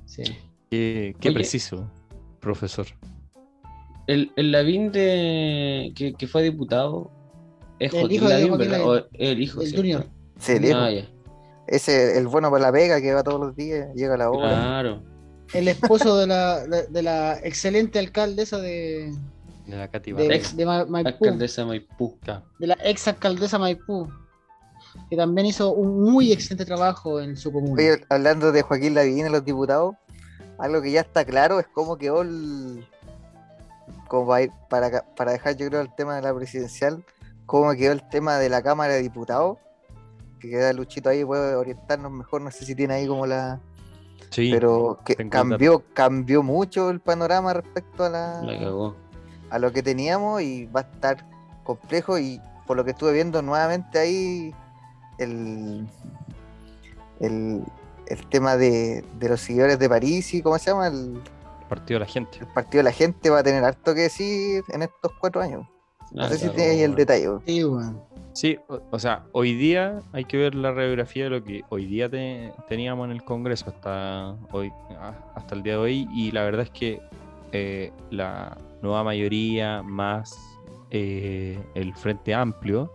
sí. qué, qué Oye. preciso, profesor. El, el Lavín de, que, que fue diputado es El Joaquín hijo Lavín, Joaquín ¿verdad? Lavín. O el hijo, El ¿cierto? Junior. Sí, el hijo. Ah, ya. Ese, el bueno para la pega que va todos los días, llega a la hora. Claro. El esposo de la, de, de la excelente alcaldesa de, De la Katy de. Ex- de Ma- Maipú. Alcaldesa de Maipú. De la ex alcaldesa Maipú, que también hizo un muy excelente trabajo en su comuna. Oye, hablando de Joaquín Lavín y los diputados, algo que ya está claro es cómo quedó el. Como para, ir- para, para dejar, yo creo, el tema de la presidencial, cómo quedó el tema de la Cámara de Diputados. Que queda Luchito ahí, puede orientarnos mejor, no sé si tiene ahí como la. Sí, pero que cambió, cambió mucho el panorama respecto a la. La cagó. A lo que teníamos y va a estar complejo y por lo que estuve viendo nuevamente ahí el, el, el tema de, de los seguidores de París y cómo se llama el, partido de la gente. el partido de la gente va a tener harto que decir en estos cuatro años No sé si tienes ahí el detalle. Sí. Sí, o, o sea, hoy día hay que ver la radiografía de lo que hoy día te- teníamos en el Congreso hasta hoy, ah, hasta el día de hoy, y la verdad es que eh, la nueva mayoría más eh, el Frente Amplio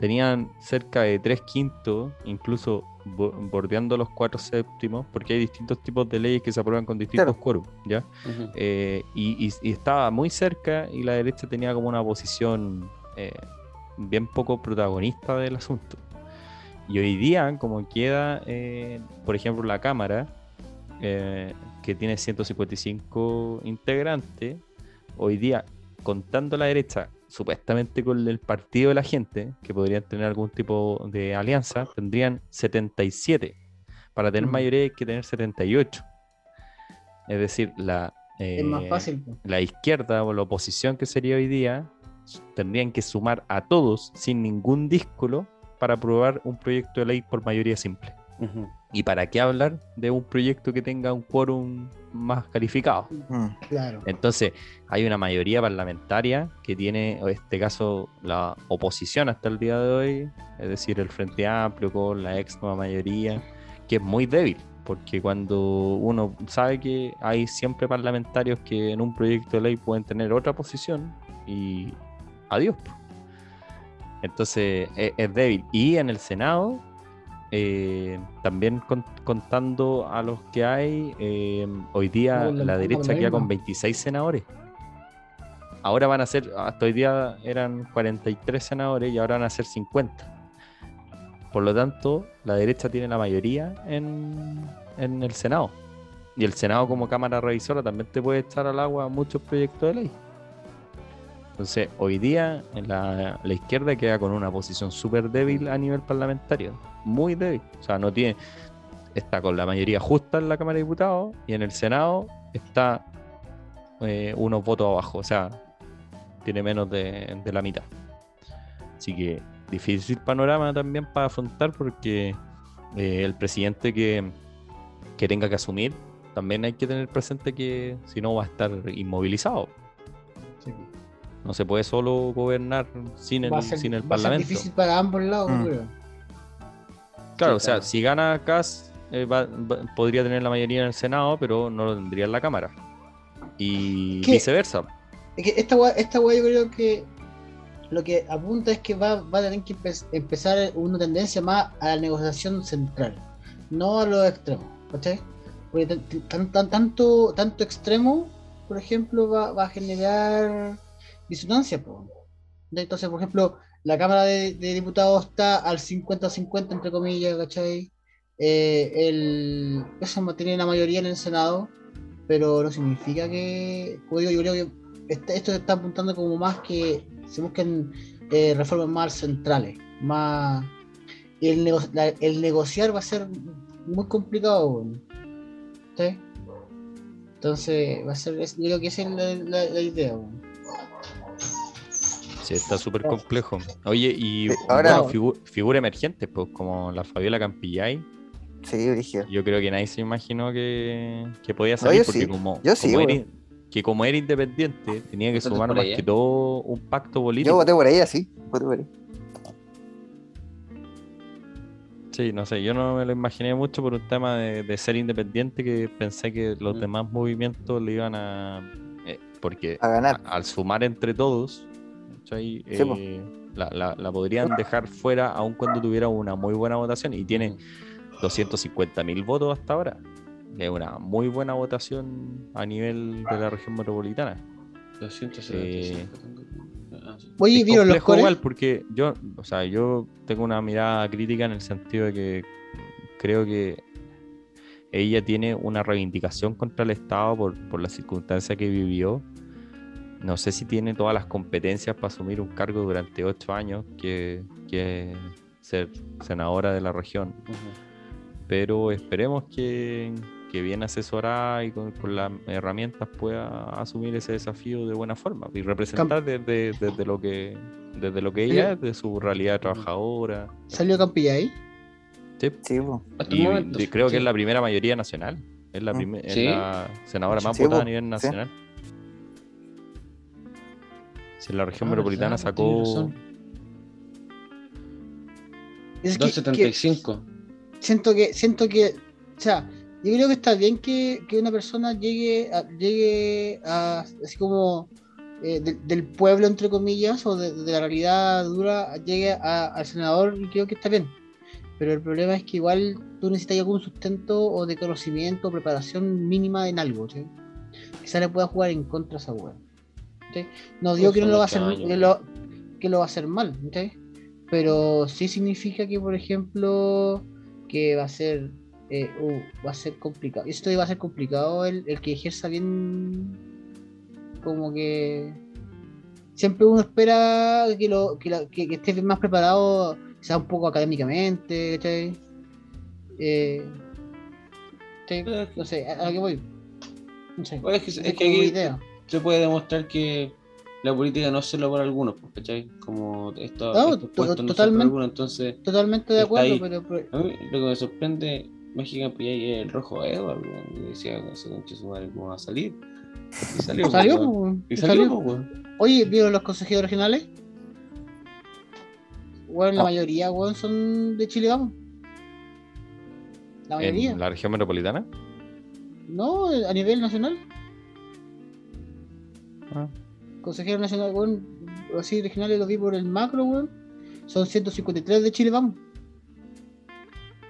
tenían cerca de tres quintos, incluso bo- bordeando los cuatro séptimos, porque hay distintos tipos de leyes que se aprueban con distintos Claro. quórum, ¿ya? Eh, y, y- y estaba muy cerca y la derecha tenía como una posición eh, bien poco protagonista del asunto. Y hoy día, como queda, eh, por ejemplo, la Cámara, que tiene 155 integrantes, hoy día, contando la derecha, supuestamente con el partido de la gente, que podrían tener algún tipo de alianza, tendrían 77. Para tener Mm. mayoría hay que tener 78. Es decir, la, Es más eh, fácil. la izquierda o la oposición que sería hoy día tendrían que sumar a todos sin ningún díscolo para aprobar un proyecto de ley por mayoría simple. ¿Y para qué hablar de un proyecto que tenga un quórum más calificado? Mm. Claro. Entonces, hay una mayoría parlamentaria que tiene, en este caso, la oposición hasta el día de hoy, es decir, el Frente Amplio con la ex nueva mayoría, que es muy débil, porque cuando uno sabe que hay siempre parlamentarios que en un proyecto de ley pueden tener otra posición y adiós. Entonces, e- es, débil. Y en el Senado, eh, también con- contando a los que hay, eh, hoy día la- derecha queda con misma. 26 senadores. Ahora van a ser, hasta hoy día eran 43 senadores y ahora van a ser 50. Por lo tanto, la derecha tiene la mayoría en, en el Senado. Y el Senado como Cámara Revisora también te puede echar al agua muchos proyectos de ley. Entonces, hoy día en la, la izquierda queda con una posición súper débil a nivel parlamentario. Muy débil. O sea, no tiene. Está con la mayoría justa en la Cámara de Diputados y en el Senado está eh, unos votos abajo. O sea, tiene menos de, de la mitad. Así que difícil panorama también para afrontar porque eh, el presidente que, que tenga que asumir también hay que tener presente que si no va a estar inmovilizado. Sí. No se puede solo gobernar sin el, ser, sin el va Parlamento. difícil para ambos lados, Mm. Claro, o sea, si gana Kass, eh, va- va- podría tener la mayoría en el Senado, pero no lo tendría en la Cámara. Y ¿Qué? viceversa. Es que esta weá, esta yo creo que lo que apunta es que va, va a tener que empe- empezar una tendencia más a la negociación central, no a los extremos, ¿cachai? Porque tan- tan- tan- tanto, tanto extremo, por ejemplo, va, va a generar disonancia. po. Entonces, por ejemplo, la Cámara de, Diputados está al 50-50, entre comillas, ¿cachai? Eh, el, eso mantiene la mayoría en el Senado, pero no significa que, como digo, yo creo que esto se está apuntando como más que se busquen eh, reformas más centrales, más el, negociar va a ser muy complicado. ¿Sí? Entonces va a ser, yo creo que esa es la, la- la idea. Sí, está súper complejo. Oye, y Sí, ahora- bueno, figu- figura emergente, pues como la Fabiola Campillay, Sí, dije. yo creo que nadie se imaginó que, que podía No, salir yo porque sí, como, yo sí, como era, que como era independiente, tenía que sumar más ella. que todo un pacto político. Yo voté por ahí así. Voté por ahí. Sí, no sé, yo no me lo imaginé mucho por un tema de, de ser independiente que pensé que los Mm. demás movimientos le iban a... eh, porque A ganar. a- al sumar entre todos, ¿cachai? Sí, po. Eh, la, la- la podrían dejar fuera aun cuando tuviera una muy buena votación y tiene 250 mil votos hasta ahora. Es una muy buena votación a nivel de la región metropolitana. 275. tengo. Ah, sí. Oye, es igual porque yo, o sea, yo tengo una mirada crítica en el sentido de que creo que ella tiene una reivindicación contra el Estado por, por la circunstancia que vivió. No sé si tiene todas las competencias para asumir un cargo durante ocho años, que, que es ser senadora de la región. Pero esperemos que, que bien asesorada y con, con las herramientas pueda asumir ese desafío de buena forma y representar desde, desde lo que desde lo que ella es, de su realidad trabajadora. ¿Salió Campilla ahí? Sí. Sí, Y, creo sí. que es la primera mayoría nacional. Es la, Mm. es ¿Sí? la senadora más Sí, votada a nivel sí. nacional. Si la región Ah, metropolitana sacó. razón. Es que- que 275. siento que, siento que, o sea, yo creo que está bien que, que una persona llegue a, llegue a, así como eh, de- del pueblo, entre comillas, o de, de la realidad dura, llegue a- al senador y creo que está bien. Pero el problema es que igual tú necesitas algún sustento o de conocimiento o preparación mínima en algo, ¿sí? Quizá le pueda jugar en contra a esa wea. ¿Sí? No digo que no lo va a hacer, que lo, que lo va a hacer mal, ¿sí? pero sí significa que, por ejemplo, que va a ser eh, uh, va a ser complicado. Esto va a ser complicado el, el que ejerza bien como que siempre uno espera que lo que, la- que- que esté más preparado, sea un poco académicamente. Eh, ¿cachai? no sé, a, a lo que voy. No sé. Es que, es aquí idea. Se puede demostrar que la política no es solo para algunos, pues, ¿cachai? Como esto, No, estos to- puestos no son para totalmente. algunos, entonces Totalmente de acuerdo, ahí. pero, pero- a mí lo que me sorprende, México pues ahí el rojo Edward, weón, y decía ese conche su madre cómo va a salir. Y salió, salió, pues, weón. Y salió, salió. pues, weón. Oye, ¿vieron los consejeros regionales? Bueno, la No. mayoría, weón, son de Chile, vamos. La mayoría. En la región metropolitana. No, a nivel nacional. Ah. Consejero nacional, weón, así regionales lo vi por el macro, weón. Son 153 de Chile, vamos.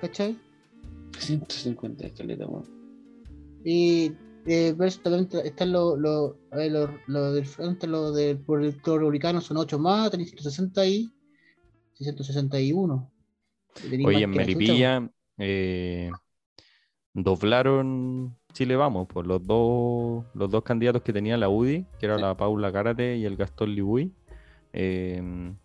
¿Cachai? 150 escaletas, weón. Y eh, versus también están los lo, ver, lo, lo del frente, lo del por el republicano son 8 más, tenéis 160 y 161. Tenéis Oye, más en Melipilla eh, doblaron Chile Vamos por los dos, los dos candidatos que tenía la UDI, que era la Paula Cárate y el Gastón Libuy. Eh,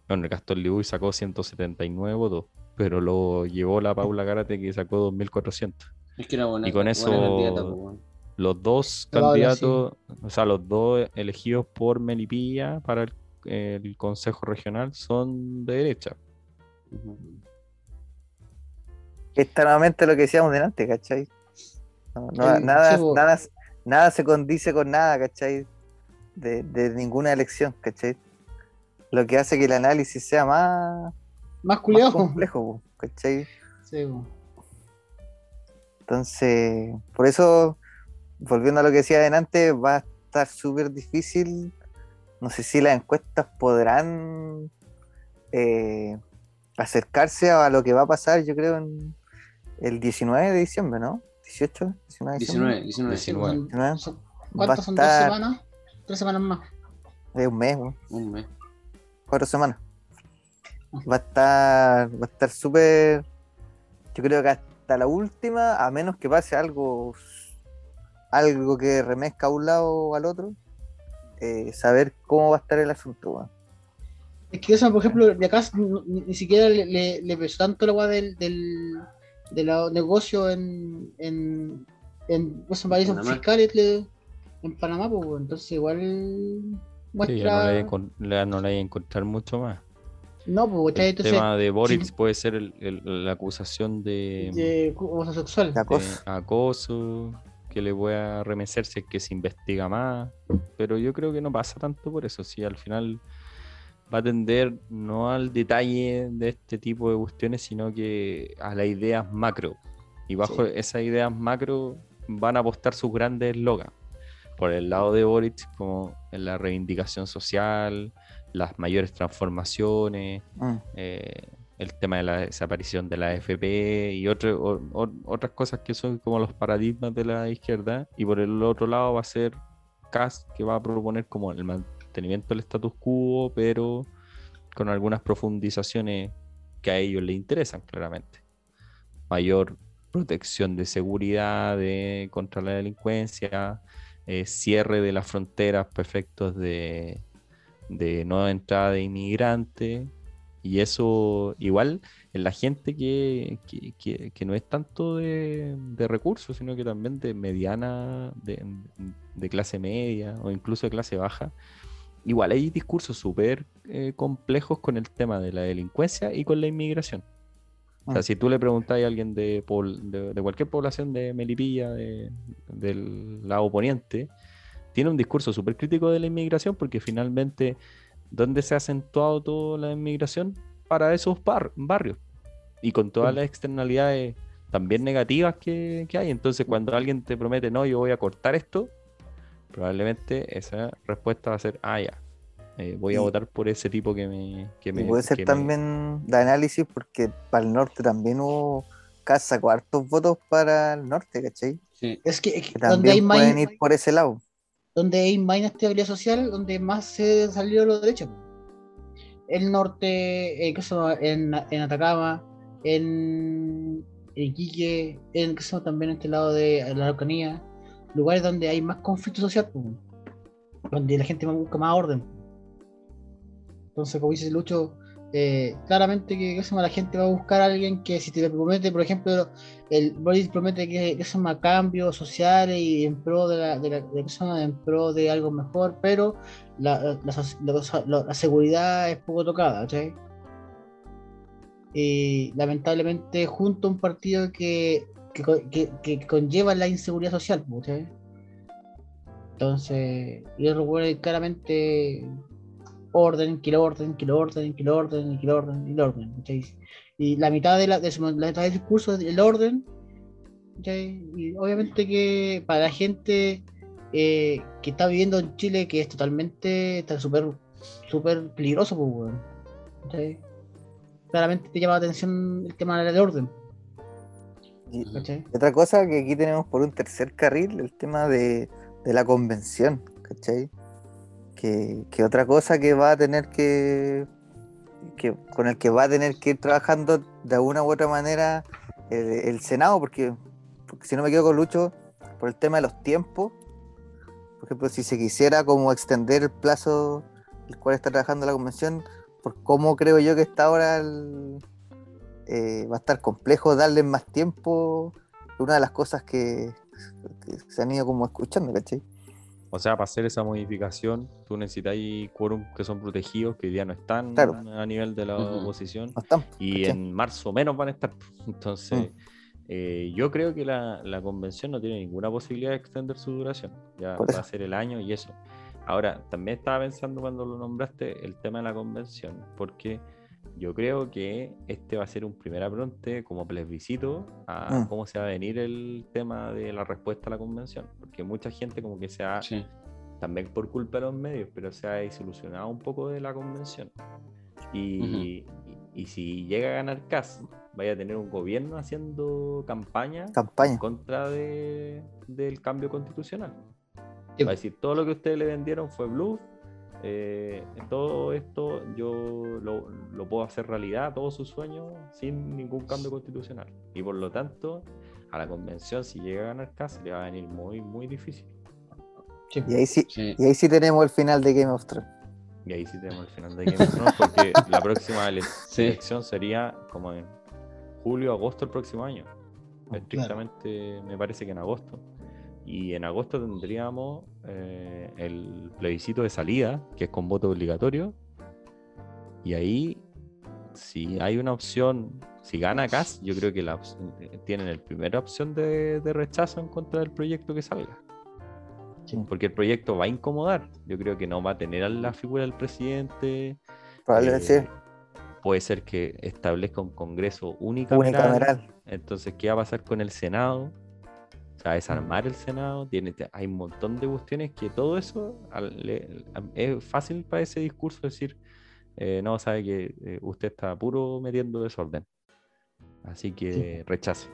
bueno, el Gastón Libuy sacó 179 votos, pero lo llevó la Paula Cárate que sacó 2400. Es que era buena. Y con buena eso- candidata, pues. Los dos candidatos, o sea, los dos elegidos por Melipilla para el, el Consejo Regional son de derecha. Está nuevamente lo que decíamos delante, ¿cachai? No, no- nada, nada, nada se condice con nada, ¿cachai? De, de ninguna elección, ¿cachai? Lo que hace que el análisis sea más, Más complejo, ¿cachai? Sí, bo. Entonces, por eso, volviendo a lo que decía adelante, va a estar súper difícil. No sé si las encuestas podrán eh, acercarse a lo que va a pasar, yo creo, en el 19 de diciembre, ¿no? 18, 19 de diciembre. 19, 19. 19. Son- 19. son- Va ¿Cuántas son? ¿Dos estar- semanas? ¿Tres semanas más? De un mes, weón, Un mes. cuatro semanas. Va a estar, va a estar súper, yo creo que hasta la última, a menos que pase algo, algo que remezca a un lado o al otro, eh, saber cómo va a estar el asunto. Es que eso, por ejemplo, de acá ni, ni siquiera le, le, le pesó tanto la weá del, del, de los negocios en, en, en esos países Panamá. fiscales le- en Panamá, pues, entonces igual Sí, muestra. ya no le, hay no encontrar mucho más. no, pues. El entonces, tema de Boric sí. puede ser el- el- la acusación de, de homosexual. De acoso. de acoso, que le voy a remecer si es que se investiga más. Pero yo creo que no pasa tanto por eso. Si al final va a tender no al detalle de este tipo de cuestiones, sino que a las ideas macro. Y bajo esas ideas macro van a apostar sus grandes eslogans. Por el lado de Boric, como en la reivindicación social, las mayores transformaciones, Mm. eh, el tema de la desaparición de la AFP y otro- o- o- otras cosas que son como los paradigmas de la izquierda. Y por el otro lado va a ser Kass que va a proponer como el mantenimiento del status quo, pero con algunas profundizaciones que a ellos les interesan claramente. Mayor protección de seguridad contra la delincuencia, eh, cierre de las fronteras para efectos de, de no entrada de inmigrantes. Y eso igual en la gente que, que- que- no es tanto de, recursos, sino que también de mediana, de clase media o incluso de clase baja. Igual hay discursos súper eh, complejos con el tema de la delincuencia y con la inmigración. O sea, Mm. si tú le preguntas a alguien de, de, de cualquier población de Melipilla, de- del lado poniente, tiene un discurso súper crítico de la inmigración porque finalmente ¿dónde se ha acentuado toda la inmigración? Para esos bar- barrios. Y con todas las externalidades también negativas que, que hay. Entonces, cuando alguien te promete, no, yo voy a cortar esto, probablemente esa respuesta va a ser, ah, ya, eh, voy a Y- votar por ese tipo que me... Que Y me puede ser que me- también de análisis porque para el norte también hubo casi sacó hartos votos para el norte, ¿cachai? Sí. Es que, es que Que donde hay también pueden ir por ese lado. donde hay más inestabilidad social, donde más se salió los derechos. El norte, eh. En, en Atacama, en, en Iquique, en ¿qué se llama? también en este lado de la Araucanía, lugares donde hay más conflicto social, donde la gente busca más orden. Entonces, como dice Lucho, eh, claramente que, la gente va a buscar a alguien que si te promete, por ejemplo, el Boris promete que, que son más cambios sociales y en pro de la, de la, de, ¿qué se llama? en pro de algo mejor, pero la, la, seguridad es poco tocada, ¿cachai? Y lamentablemente junto a un partido que, que, que- que conlleva la inseguridad social, ¿cachai? Entonces, yo recuerdo claramente orden, que el orden, que el orden, que el orden, que el orden, y el orden, ¿cachai? Y la mitad de la, de su- la mitad del discurso es el orden, ¿cachai? Y obviamente que para la gente eh, que está viviendo en Chile, que es totalmente, está súper, súper peligroso, pues. Claramente te llama la atención el tema del orden, Y ¿cachai? otra cosa que aquí tenemos por un tercer carril, el tema de, de la convención, ¿cachai? Que, que otra cosa que va a tener que, que con el que va a tener que ir trabajando de una u otra manera el, el Senado, porque, porque si no me quedo con Lucho, por el tema de los tiempos, por ejemplo, si se quisiera como extender el plazo el cual está trabajando la convención, por cómo creo yo que está ahora el, eh, va a estar complejo darle más tiempo. Una de las cosas que, que se han ido como escuchando, ¿cachai? O sea, para hacer esa modificación, tú necesitas quórum que son protegidos, que hoy día no están Claro. a nivel de la Ujú. oposición. No están, Y ¿cachai? en marzo menos van a estar. Entonces, Mm. eh, yo creo que la, la convención no tiene ninguna posibilidad de extender su duración. Ya va a ser el año y eso. Ahora, también estaba pensando cuando lo nombraste el tema de la convención, porque yo creo que este va a ser un primer apronte como plebiscito a Mm. cómo se va a venir el tema de la respuesta a la convención. Porque mucha gente como que se ha Sí. también por culpa de los medios, pero se ha desilusionado un poco de la convención. Y, y- y si llega a ganar Cas, vaya a tener un gobierno haciendo campaña Campaña. en contra de, del cambio constitucional. Va a decir, todo lo que ustedes le vendieron fue bluff, eh, todo esto yo lo, lo puedo hacer realidad, todos sus sueños, sin ningún cambio constitucional. Y por lo tanto, a la convención, si llega a ganar Cas, le va a venir muy, muy difícil. Sí. Y ahí sí, Sí. y ahí sí tenemos el final de Game of Thrones. Y ahí sí tenemos el final de Game of Thrones, porque la próxima ele- Sí. elección sería como en julio, agosto del próximo año. Oh, Estrictamente me parece que en agosto. Y en agosto tendríamos eh, el plebiscito de salida, que es con voto obligatorio. Y ahí, si hay una opción, si gana CAS, yo creo que la, eh, tienen la primera opción de, de rechazo en contra del proyecto que salga. Sí. Porque el proyecto va a incomodar. Yo creo que no va a tener a la figura del presidente. Probablemente eh, Puede ser que establezca un congreso unicameral. unicameral. Entonces, ¿qué va a pasar con el Senado? Sea, desarmar el Senado. Tiene, hay un montón de cuestiones que todo eso al- le- am- es fácil para ese discurso decir, eh, no, sabe que eh, usted está puro metiendo desorden. Así que rechace.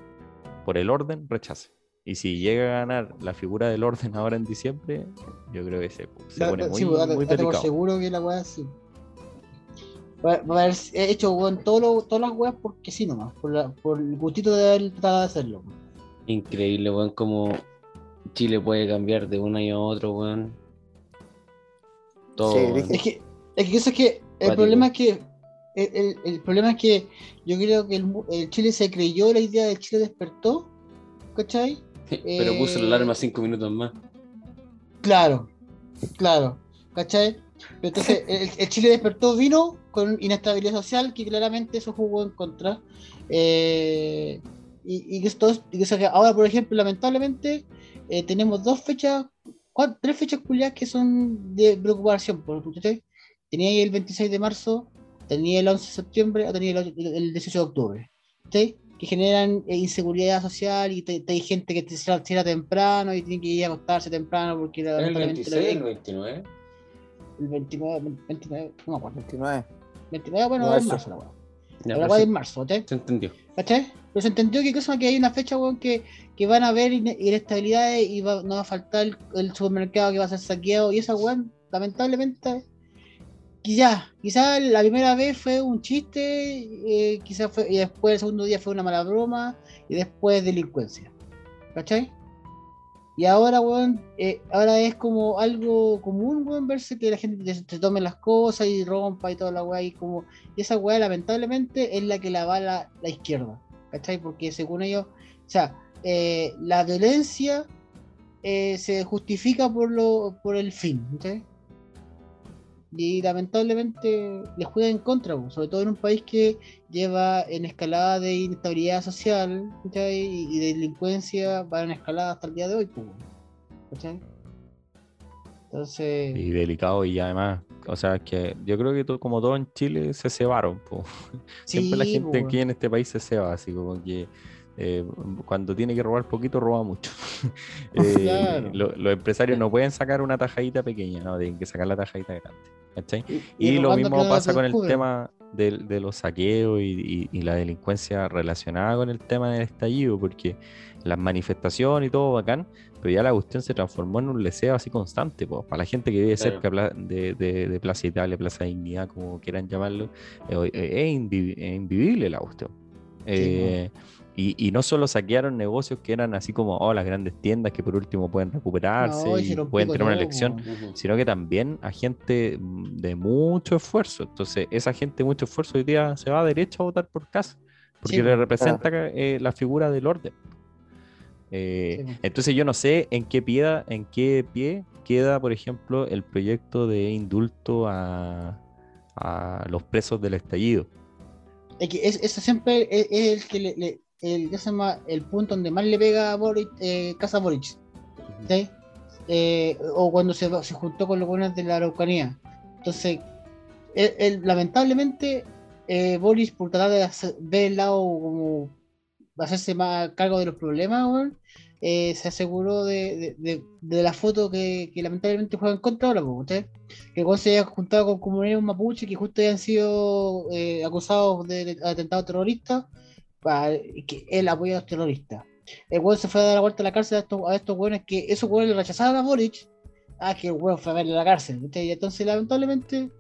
Por el orden, rechace. Y si llega a ganar la figura del orden ahora en diciembre, yo creo que se, se pone muy, sí, pues, date- muy date por delicado. seguro que la weá sí. Va, va a haber hecho weón, todo lo- todas las weas porque sí nomás, por, la- por el gustito de haber tratado de hacerlo. Increíble, weón, como Chile puede cambiar de un año a otro, weón. Todo. Sí, weón. Es que, es que eso es que el problema es que el, el- el problema es que yo creo que el, el Chile se creyó la idea de Chile despertó, ¿cachai? Pero puso la eh, alarma cinco minutos más. Claro, claro, ¿cachai? Pero entonces el, el Chile despertó vino con inestabilidad social que claramente eso jugó en contra. eh, y, y que esto es- y que ahora, por ejemplo, lamentablemente eh, tenemos dos fechas, cua- tres fechas culiadas que son de preocupación, por- ¿cachai? tenía ahí el 26 de marzo, tenía el 11 de septiembre o tenía el, el 18 de octubre. ¿sí? Que generan eh, inseguridad social y te, te- hay gente que te cierra, cierra temprano y tiene que ir a acostarse temprano porque ¿El lamentablemente 26 el lo- 29? el 29, 29, no me acuerdo. 29. 29, bueno, No, es marzo la weá se- es marzo, ¿sí? se entendió. ¿Cachai? Pero se entendió que, cosa, que hay una fecha, que, que van a haber ine- inestabilidades y no va a faltar el, supermercado que va a ser saqueado. Y esa weón, lamentablemente, quizás, quizás la primera vez fue un chiste, eh, quizás fue, y después el segundo día fue una mala broma, y después delincuencia. ¿Cachai? Y ahora, weón, eh, ahora es como algo común, weón, verse que la gente se tome las cosas y rompa y toda la weá, y como, y esa weá lamentablemente es la que la va la, la izquierda, ¿cachai? Porque según ellos, o sea, eh, la violencia eh, se justifica por lo por el fin, ¿cachai? Y lamentablemente les juega en contra, sobre todo en un país que lleva en escalada de inestabilidad social ¿cachai? y de delincuencia, va en escalada hasta el día de hoy, ¿cachai? Entonces, Y delicado y además, o sea, que yo creo que todo, como todo en Chile se cebaron. po. Siempre la sí, gente aquí en este país se ceba, así como que eh, cuando tiene que robar poquito, roba mucho. Eh, Claro. lo- los empresarios no pueden sacar una tajadita pequeña, no, tienen que sacar la tajadita grande. ¿cachai? y Y lo mismo pasa con el tema de, los saqueos y la delincuencia relacionada con el tema del estallido, porque las manifestaciones y todo bacán, pero ya la cuestión se transformó en un leseo así constante, po. para la gente que vive Claro. cerca de, de- de Plaza Italia, Plaza Dignidad, como quieran llamarlo, eh, eh, es, invi- es invivible la cuestión. Eh, y, y no solo saquearon negocios que eran así como oh, las grandes tiendas que por último pueden recuperarse No, y pueden tener una elección, po. Ujú. sino que también a gente de mucho esfuerzo. Entonces, esa gente de mucho esfuerzo hoy día se va derecho a votar por casa, porque Sí, le representa eh, la figura del orden. Eh, Sí, po. entonces yo no sé en qué pie, en qué pie queda, por ejemplo, el proyecto de indulto a, a los presos del estallido. Es que es- eso siempre es, es el que le, le- el, ¿qué se llama? el punto donde más le pega a Boric, eh, Casa Boric. ¿sí? Eh, o cuando se, juntó con los buenos de la Araucanía. Entonces, él- él, lamentablemente, eh, Boris, por tratar de ver el lado como hacerse más cargo de los problemas, weón, eh, se aseguró de, de- de- de la foto que, que lamentablemente juega en contra ahora, ¿cachai? que cuando se haya juntado con comunidades mapuche que justo hayan sido eh, acusados de, atentados terroristas, para que él apoya a los terroristas. El weón se fue a dar la vuelta a la cárcel a estos, a estos weones que esos weones le rechazaban a Boric. Ah, que el weón fue a verle a la cárcel. Y entonces, lamentablemente,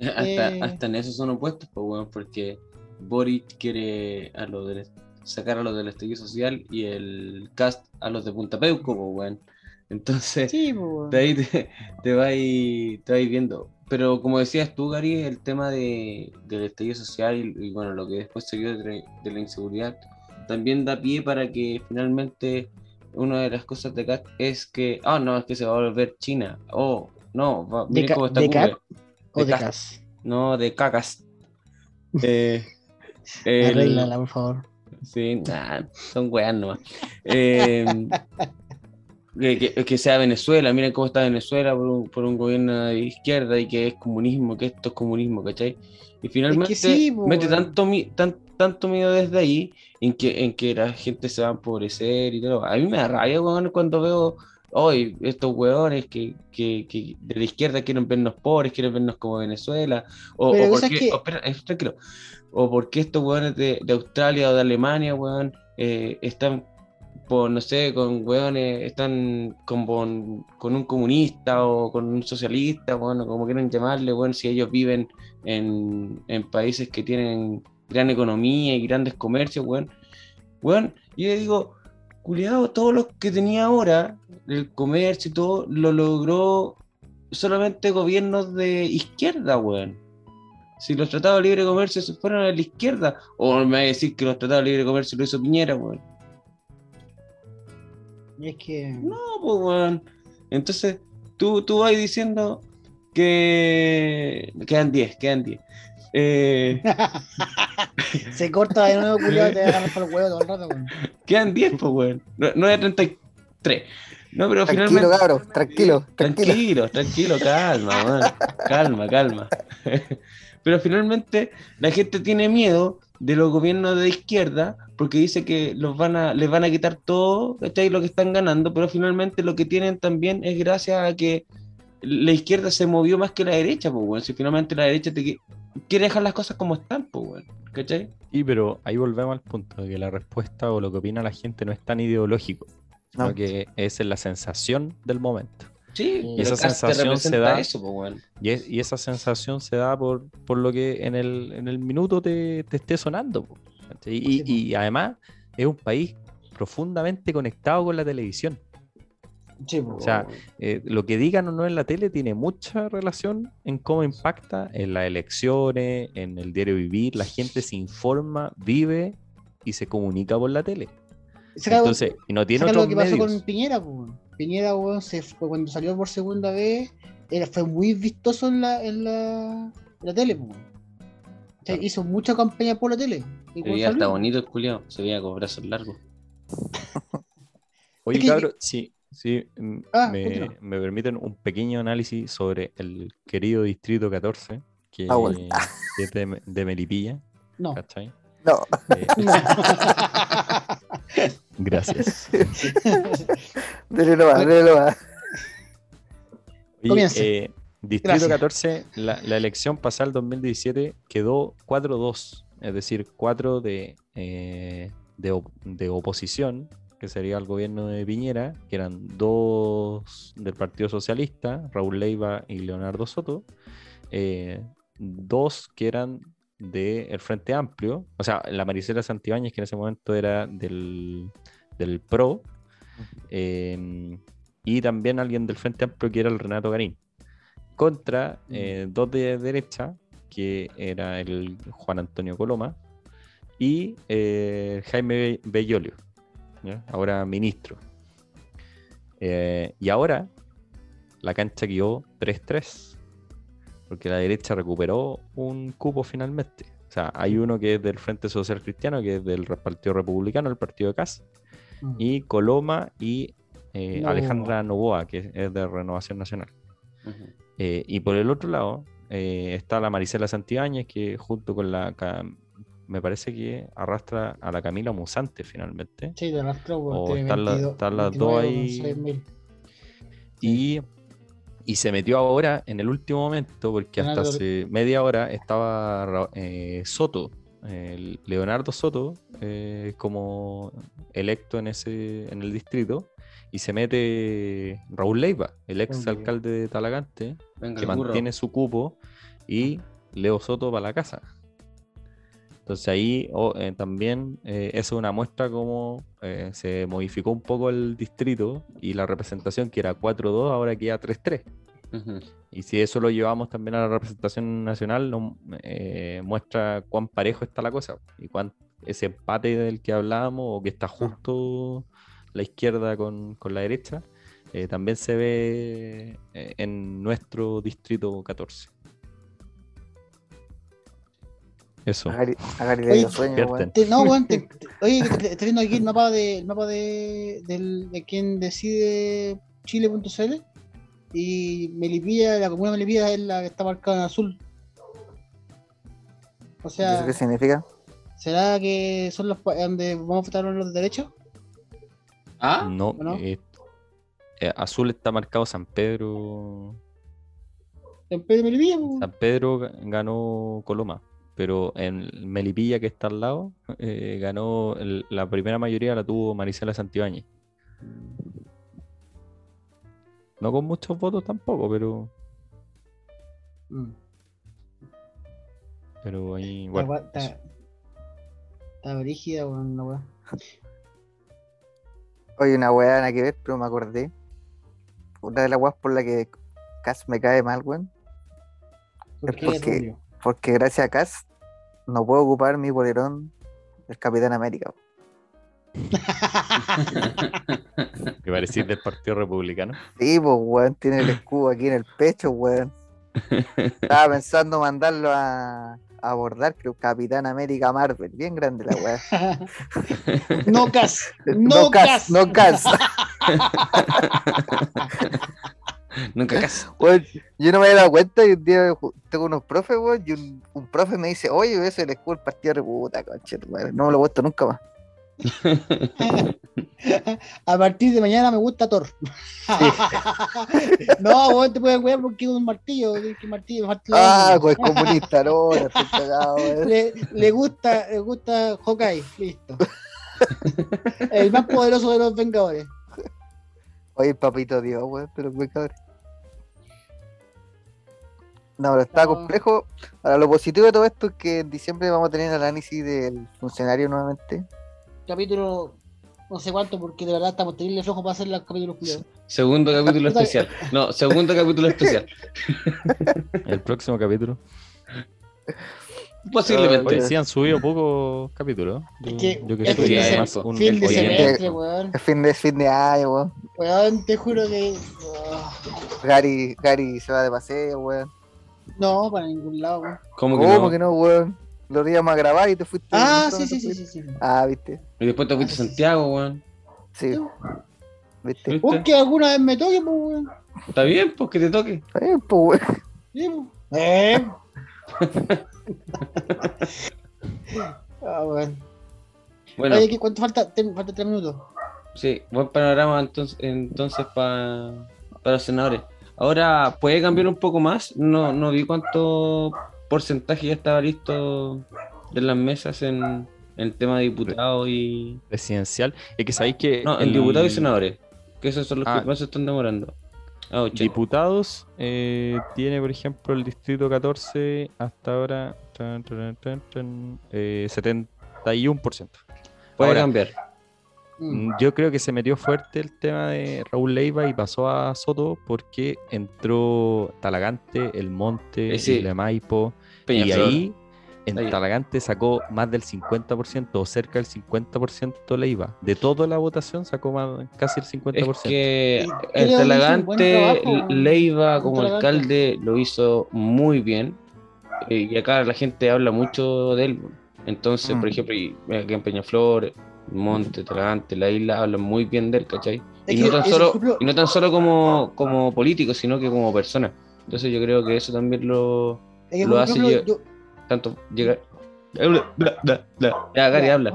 Hasta, Eh. hasta en eso son opuestos, pues, weón, porque Boric quiere a los del- sacar a los del estallido social y el cast a los de Punta Peuco, pues, weón. Entonces, sí, pues, de ahí te, te vais te viendo. Pero como decías tú, Gary, el tema de, del estallido social y, y, bueno, lo que después se vio de, de la inseguridad, también da pie para que finalmente una de las cosas de CAC es que, ah, no, es que se va a volver China. Oh, no, va, De cómo está de. CAC o de CAC. No, de cacas. Eh, el- Arréglala, por favor. Sí, son weas nomás. Eh, que, que- que sea Venezuela, miren cómo está Venezuela por un, por un gobierno de izquierda y que es comunismo, que esto es comunismo, ¿cachai? Y finalmente sí, po, mete weón. tanto, tan- tanto miedo desde ahí en que, en que la gente se va a empobrecer y todo. A mí me da rabia, cuando veo hoy estos weones que, que, que de la izquierda quieren vernos pobres, quieren vernos como Venezuela, o, o porque, que- o espera, tranquilo, o porque estos weones de, de Australia o de Alemania, weón, eh, están por, no sé, con weones, están con, con, con un comunista o con un socialista, bueno, como quieran llamarle, bueno, si ellos viven en, en países que tienen gran economía y grandes comercios, weón, weón, yo digo, culiado, todo lo que tenía ahora, el comercio y todo, lo logró solamente gobiernos de izquierda, weón. Si los tratados de libre comercio se fueron a la izquierda, o me va a decir que los tratados de libre comercio lo hizo Piñera, weón. Y es que. No, pues, weón. Entonces, tú, tú vas diciendo que quedan 10, quedan 10. Eh, Se corta de nuevo, culiado, te va a agarrar por el huevo todo el rato, weón. quedan 10, pues, weón. 9 a 33. No, pero Tranquilo, finalmente. tranquilo, tranquilo. Tranquilo, tranquilo, calma, man. calma, calma. Pero finalmente la gente tiene miedo de los gobiernos de izquierda porque dice que los van a, les van a quitar todo, ¿cachai? Lo que están ganando, pero finalmente lo que tienen también es gracias a que la izquierda se movió más que la derecha, pues, weón. Si finalmente la derecha te qui- quiere dejar las cosas como están, pues, weón. ¿Cachai? Sí, pero ahí volvemos al punto de que la respuesta o lo que opina la gente no es tan ideológico, sino No. que es en la sensación del momento. Sí, Y esa sensación se da- eso, pues. Y, es- y esa sensación se da por, por lo que en el, en el minuto te, te esté sonando. Y, además es un país profundamente conectado con la televisión. Sí. O sea, eh, lo que digan o no en la tele tiene mucha relación en cómo impacta en las elecciones, en el diario vivir. La gente se informa, vive y se comunica por la tele. Saca- Entonces, y no tiene otros lo que pasó con Piñera, po. Piñera, se fue, cuando salió por segunda vez, era, fue muy vistoso en la, en la, en la tele, po. O sea, hizo mucha campaña por la tele. Y Se veía hasta bonito el culiao, se veía con brazos largos. Oye, Es que- cabrón, sí, sí, mm, Ah, me, me permiten un pequeño análisis sobre el querido Distrito 14, que, Ah, bueno. que es de, de Melipilla, No. ¿cachai? No, Eh, no. gracias. dele nomás, dele nomás. Oye, Comience. eh, Distrito Gracias. 14, la, la elección pasada el 2017 quedó 4-2, es decir, 4 de, eh, de, op- de oposición, que sería el gobierno de Piñera, que eran dos del Partido Socialista, Raúl Leiva y Leonardo Soto, eh, dos que eran del Frente Amplio, o sea, la Maricela Santibáñez, que en ese momento era del, del PRO, eh, y también alguien del Frente Amplio que era el Renato Garín, contra eh, dos de derecha, que era el Juan Antonio Coloma y eh, Jaime Bellolio, ¿ya? ahora ministro. Eh, y ahora la cancha quedó 3-3, porque la derecha recuperó un cupo finalmente. O sea, hay uno que es del Frente Social Cristiano, que es del Partido Republicano, el Partido de Cas, Mm. y Coloma y eh. Alejandra Novoa, que es de Renovación Nacional. Eh, y por el otro lado eh, está la Marisela Santibáñez, que junto con la. Me parece que arrastra a la Camila Musante finalmente. Sí, de arrastró, están la- 22, están las dos 29 ahí. con 6.000. Y, y se metió ahora en el último momento, porque hasta Leonardo- hace media hora estaba eh, Soto, Leonardo Soto, eh, como electo en, ese, en el distrito, y se mete Raúl Leiva, el ex alcalde de Talagante, Venga, que mantiene su cupo, y Leo Soto para la casa. Entonces ahí oh, eh, también eh, eso es una muestra como eh, se modificó un poco el distrito y la representación que era 4-2 ahora queda 3-3. Ujú. Y si eso lo llevamos también a la representación nacional, eh, muestra cuán parejo está la cosa y cuán ese empate del que hablábamos o que está justo la izquierda con, con la derecha, también se ve en nuestro distrito 14. Eso. Agari, Agari le Oye, dio sueño, weón. despierten. Te- no, weón, te- te- oye, estoy viendo aquí el mapa de, el mapa de, del, de quien decide Chile.cl y Melipilla, la comuna de Melipilla es la que está marcada en azul. O ¿Y sea, ¿Eso qué significa? ¿será que son los donde vamos a votar los de derecha? ¿Ah? No, eh, eh, azul está marcado San Pedro. En Pedro Melipilla. San Pedro ga- ganó Coloma, pero en Melipilla, que está al lado, eh, ganó el- la primera mayoría la tuvo Marisela Santibáñez. No con muchos votos tampoco, pero, Mm. pero ahí, Está bueno. está, está brígida, weón, la weá. Oye, una weá nada que ver, pero me acordé. Una de las weas por la que Cas me cae mal, weón. ¿Por Es qué, porque-? Porque gracias a Cas no puedo ocupar mi polerón del Capitán América. Que parecís del Partido Republicano. Sí, pues, weón, tiene el escudo aquí en el pecho, weón. Estaba pensando mandarlo a, a abordar, creo, Capitán América Marvel. Bien grande la weá. no cas, no, cas. no Cas. Nunca. Weón, yo no me había dado cuenta y un día tengo unos profes, weón, y un, un profe me dice, oye, eso es el escudo del partido de puta, conchete, weón. No me lo he puesto nunca más. A partir de mañana me gusta Thor. no, weón, te pueden wear porque es un martillo. Que martillo la Ah, pues comunista, no, no estoy cagado, le, le gusta, le gusta Hawkeye, listo. El más poderoso de los Vengadores. Oye, papito Dios, weón, pero muy cabrón. No, pero está No. complejo. Ahora, lo positivo de todo esto es que en diciembre vamos a tener el análisis del funcionario nuevamente. Capítulo no sé cuánto, porque de verdad estamos teniendo flojos para hacer los capítulos culiados. Segundo capítulo especial. No, segundo capítulo especial. El próximo capítulo. Posiblemente. Oye, sí han subido pocos capítulos. Es Yo, que yo que es fin de además un Fin de semestre, weón. Es fin de, fin de año, weón. Weón, te juro que. ah, Gary, Gary se va de paseo, weón. No, para ningún lado, weón. ¿Cómo que ¿Cómo no? que no, weón? Lo íbamos a grabar y te fuiste. Ah, sí, sí, sí, sí, sí. Ah, viste. Y después te fuiste a Santiago, weón. Sí. ¿Viste? ¿Viste? Que alguna vez me toque, pues, weón. Está bien, pues que te toque. Está bien, pues, weón. Sí, pues. Eh. ah, weón. Bueno, Oye, ¿qué- ¿cuánto falta? Ten- falta tres minutos. sí, buen panorama entonces, entonces pa- para los senadores. Ahora, ¿puede cambiar un poco más? No, no vi cuánto porcentaje ya estaba listo de las mesas en, en el tema de diputados y... presidencial. Es que sabéis que. No, en el- diputados y senadores. Que esos son los Ah. que más se están demorando. Ah, 80. Diputados eh, tiene, por ejemplo, el distrito 14 hasta ahora tan, tan, tan, tan, eh, 71%. Puede Ahora, cambiar. Mm. Yo creo que se metió fuerte el tema de Raúl Leiva y pasó a Soto porque entró Talagante, El Monte, sí. Isla Maipo. Y ahí en Ahí. Talagante sacó más del 50% o cerca del 50% Leiva. De toda la votación sacó más, casi el 50%. Es que el Talagante, Leiva como Talagante. alcalde lo hizo muy bien. eh, y acá la gente habla mucho de él. Entonces, por Mm. ejemplo, aquí en Peñaflor, Monte, Talagante, la isla hablan muy bien de él, ¿cachai? Y no que tan solo, ejemplo- y no tan solo como, como político, sino que como persona. Entonces yo creo que eso también lo Es que, lo hace ejemplo, yo- yo- tanto llegar. Ya, Gary, Ya, habla.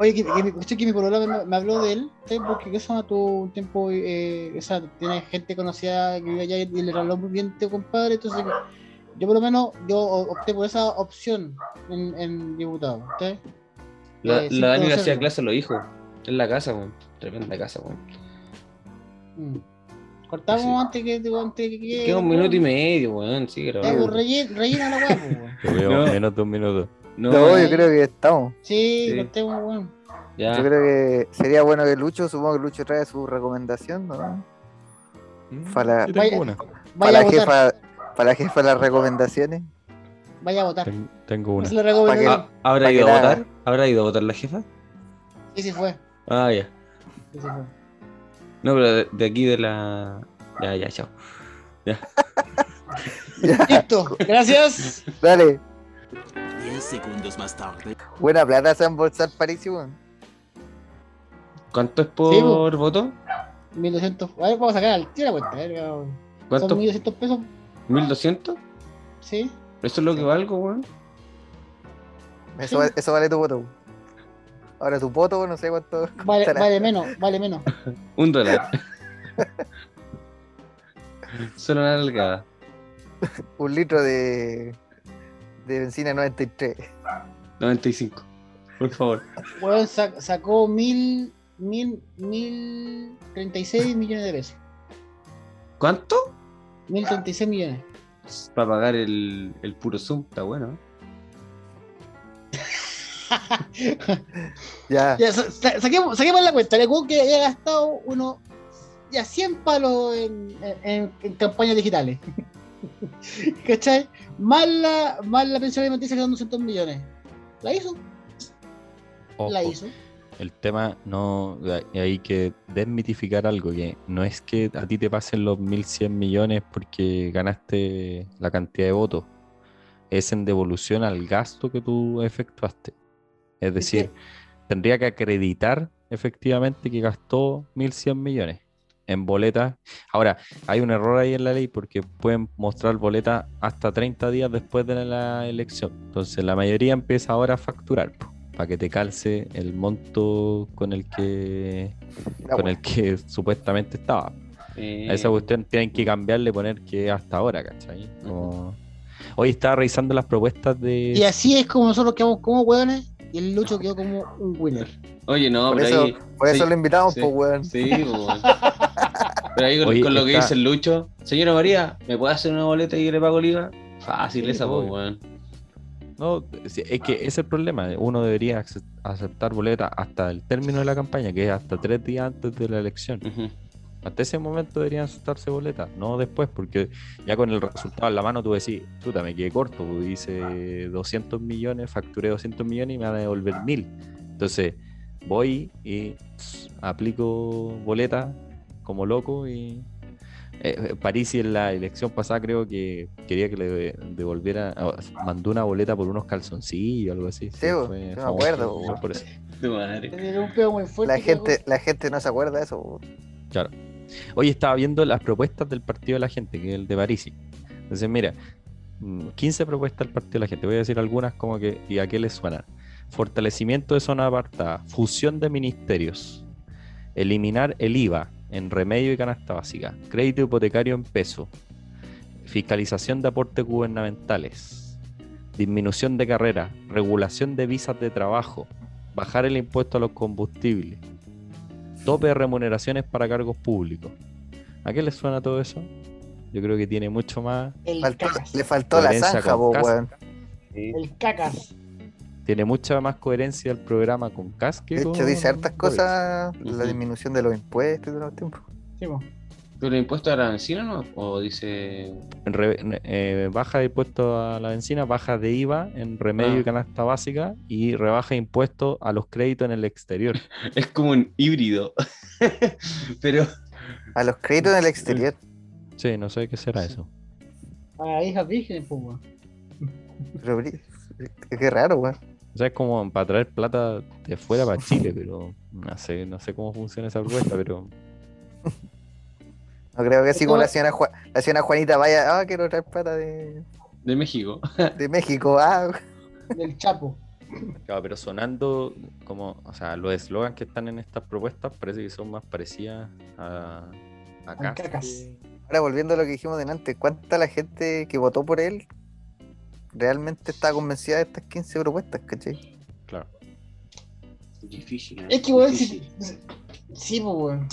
Oye, que, que, caché que mi polola me, me habló de él, porque que eso tuvo un tiempo, eh, o sea, tiene gente conocida que vive allá y le habló muy bien tu compadre, entonces yo por lo menos yo opté por esa opción en, en diputado, ¿sí? La, Eh, la Dani le hacía clase a los hijos. En la casa, weón. Tremenda casa, weón. Mm. Cortamos Sí. antes que antes que que- Queda un minuto y medio, weón. Sí, grabamos. pues, rellena, rellena la pues, weón. No. menos de un minuto. No, No, eh. yo creo que estamos. Sí, Sí. cortemos, weón. ya. Yo creo que sería bueno que Lucho, supongo que Lucho trae su recomendación, ¿no? Para- Vaya-. Para Vaya la jefa, para la jefa de las recomendaciones. Vaya a votar. Ten- tengo una. Ah, ¿Habrá ido a votar? ¿Habrá ido a votar la jefa? Sí, sí fue. Ah, ya. Sí, sí fue. No, pero de, de aquí de la. Ya, ya, chao. Listo, gracias. Dale, 10 segundos más tarde. buena plata se va a embolsar París, weón. ¿Cuánto es por Sí, voto? 1200. A ver, vamos a sacar al tiro la cuenta. A ver. ¿Cuánto? Son 1200 pesos. ¿1200? Sí. ¿Eso es lo que valgo, weón? Eso, va- eso vale tu voto. weón. Ahora tu voto, no sé cuánto. Vale, costará. vale menos, vale menos. Un dólar. Solo una delgada. Un litro de, de benzina 93. 95. Por favor. Weón sa- sacó mil, mil, mil treinta y seis millones de pesos. ¿Cuánto? Mil treinta y seis millones. Para pagar el, el puro Zoom, está bueno. Ya. Ya, sa- sa- saquemos, saquemos la cuenta. Le cuento que haya gastado uno ya 100 palos en, en- en campañas digitales. ¿Cachai? Más la, más la pensión alimenticia que son 200 millones. ¿La hizo? La hizo. El tema no. Hay que desmitificar algo: que no es que a ti te pasen los 1100 millones porque ganaste la cantidad de votos. Es en devolución al gasto que tú efectuaste. Es decir, tendría que acreditar efectivamente que gastó 1100 millones. en boletas. Ahora, hay un error ahí en la ley porque pueden mostrar boletas hasta 30 días después de la elección. Entonces, la mayoría empieza ahora a facturar para que te calce el monto con el que La con el que supuestamente estaba. A esa cuestión tienen que cambiarle, poner que hasta ahora, ¿cachai? Como- Hoy estaba revisando las propuestas de. Y así es como nosotros quedamos como hueones y el Lucho quedó como un winner. Oye, no, Por pero eso, ahí. por eso sí, lo invitamos, sí, pues, weón. Sí, po, weón. Pero ahí con, Oye, con lo que dice el Lucho, señora María, ¿me puede hacer una boleta y yo le pago el IVA? Fácil Sí, esa, po, obvio. weón. No, es que ese es el problema. Uno debería aceptar boleta hasta el término de la campaña, que es hasta tres días antes de la elección. Hasta ese momento deberían aceptarse boletas, no después, porque ya con el resultado en la mano tú decís, puta, me quedé corto, pues, hice 200 millones, facturé 200 millones y me van a devolver 1000. Entonces, voy y aplico boleta como loco y... Eh, París en la elección pasada creo que quería que le de- devolviera, mandó una boleta por unos calzoncillos o algo así. Sí, sí me acuerdo, por eso. La gente, la gente no se acuerda de eso. Claro. Hoy estaba viendo las propuestas del Partido de la Gente, que es el de Parisi. Entonces, mira, mm, 15 propuestas del Partido de la Gente. Voy a decir algunas como que, ¿y a qué les suenan? Fortalecimiento de zona apartada, fusión de ministerios, eliminar el IVA en remedio y canasta básica, crédito hipotecario en peso, fiscalización de aportes gubernamentales, disminución de carrera, regulación de visas de trabajo, bajar el impuesto a los combustibles, tope de remuneraciones para cargos públicos. ¿A qué les suena todo eso? Yo creo que tiene mucho más, El Faltó- cacas. le faltó la zanja, casa. weón. El cacas. Tiene mucha más coherencia el programa con CAS que De con hecho, dice hartas cosas, la disminución de los impuestos y todo el tiempo. Sí. ¿Pero el impuesto a la benzina no? ¿O dice.? Re- eh, baja de impuestos a la benzina, baja de IVA en remedio Ah. y canasta básica y rebaja de impuestos a los créditos en el exterior. Es como un híbrido. Pero. A los créditos en el exterior. Sí, no sé qué será eso. A hijas vírgenes, pues. Pero, qué raro, weón. O sea, es como para traer plata de fuera para Chile, pero no sé, no sé cómo funciona esa propuesta, pero No creo que así como la señora, Ju- la señora Juanita vaya, ah, quiero traer plata de, De México. de México, ah, Del Chapo. Claro, pero sonando como, o sea, los eslogans que están en estas propuestas parece que son más parecidas a, a cacas. Ahora volviendo a lo que dijimos delante, ¿cuánta la gente que votó por él realmente está convencida de estas 15 propuestas, cachai? Claro. Difícil. ¿eh? Es que, weón, Difícil. sí, pues, weón.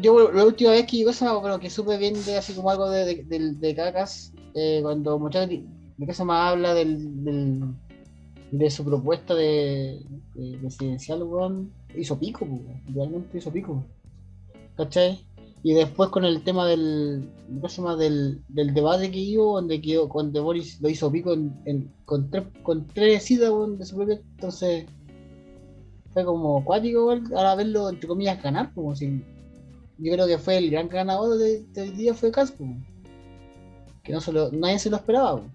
Yo la última vez que cosa, pero que supe bien de así como algo de, de, de cacas, eh, cuando muchachos de cosa más habla del, del- de su propuesta de, de presidencial, weón, hizo pico, pues, weón. realmente hizo pico. ¿Cachai? Y después con el tema del, del, del debate que hubo, donde quedó, cuando Boris lo hizo pico en, en- con tres, con tres citas, weón, de su propia, entonces fue como acuático ahora verlo entre comillas ganar, como si yo creo que fue el gran ganador de- del día fue Caspo. Que no se lo, nadie se lo esperaba. weón.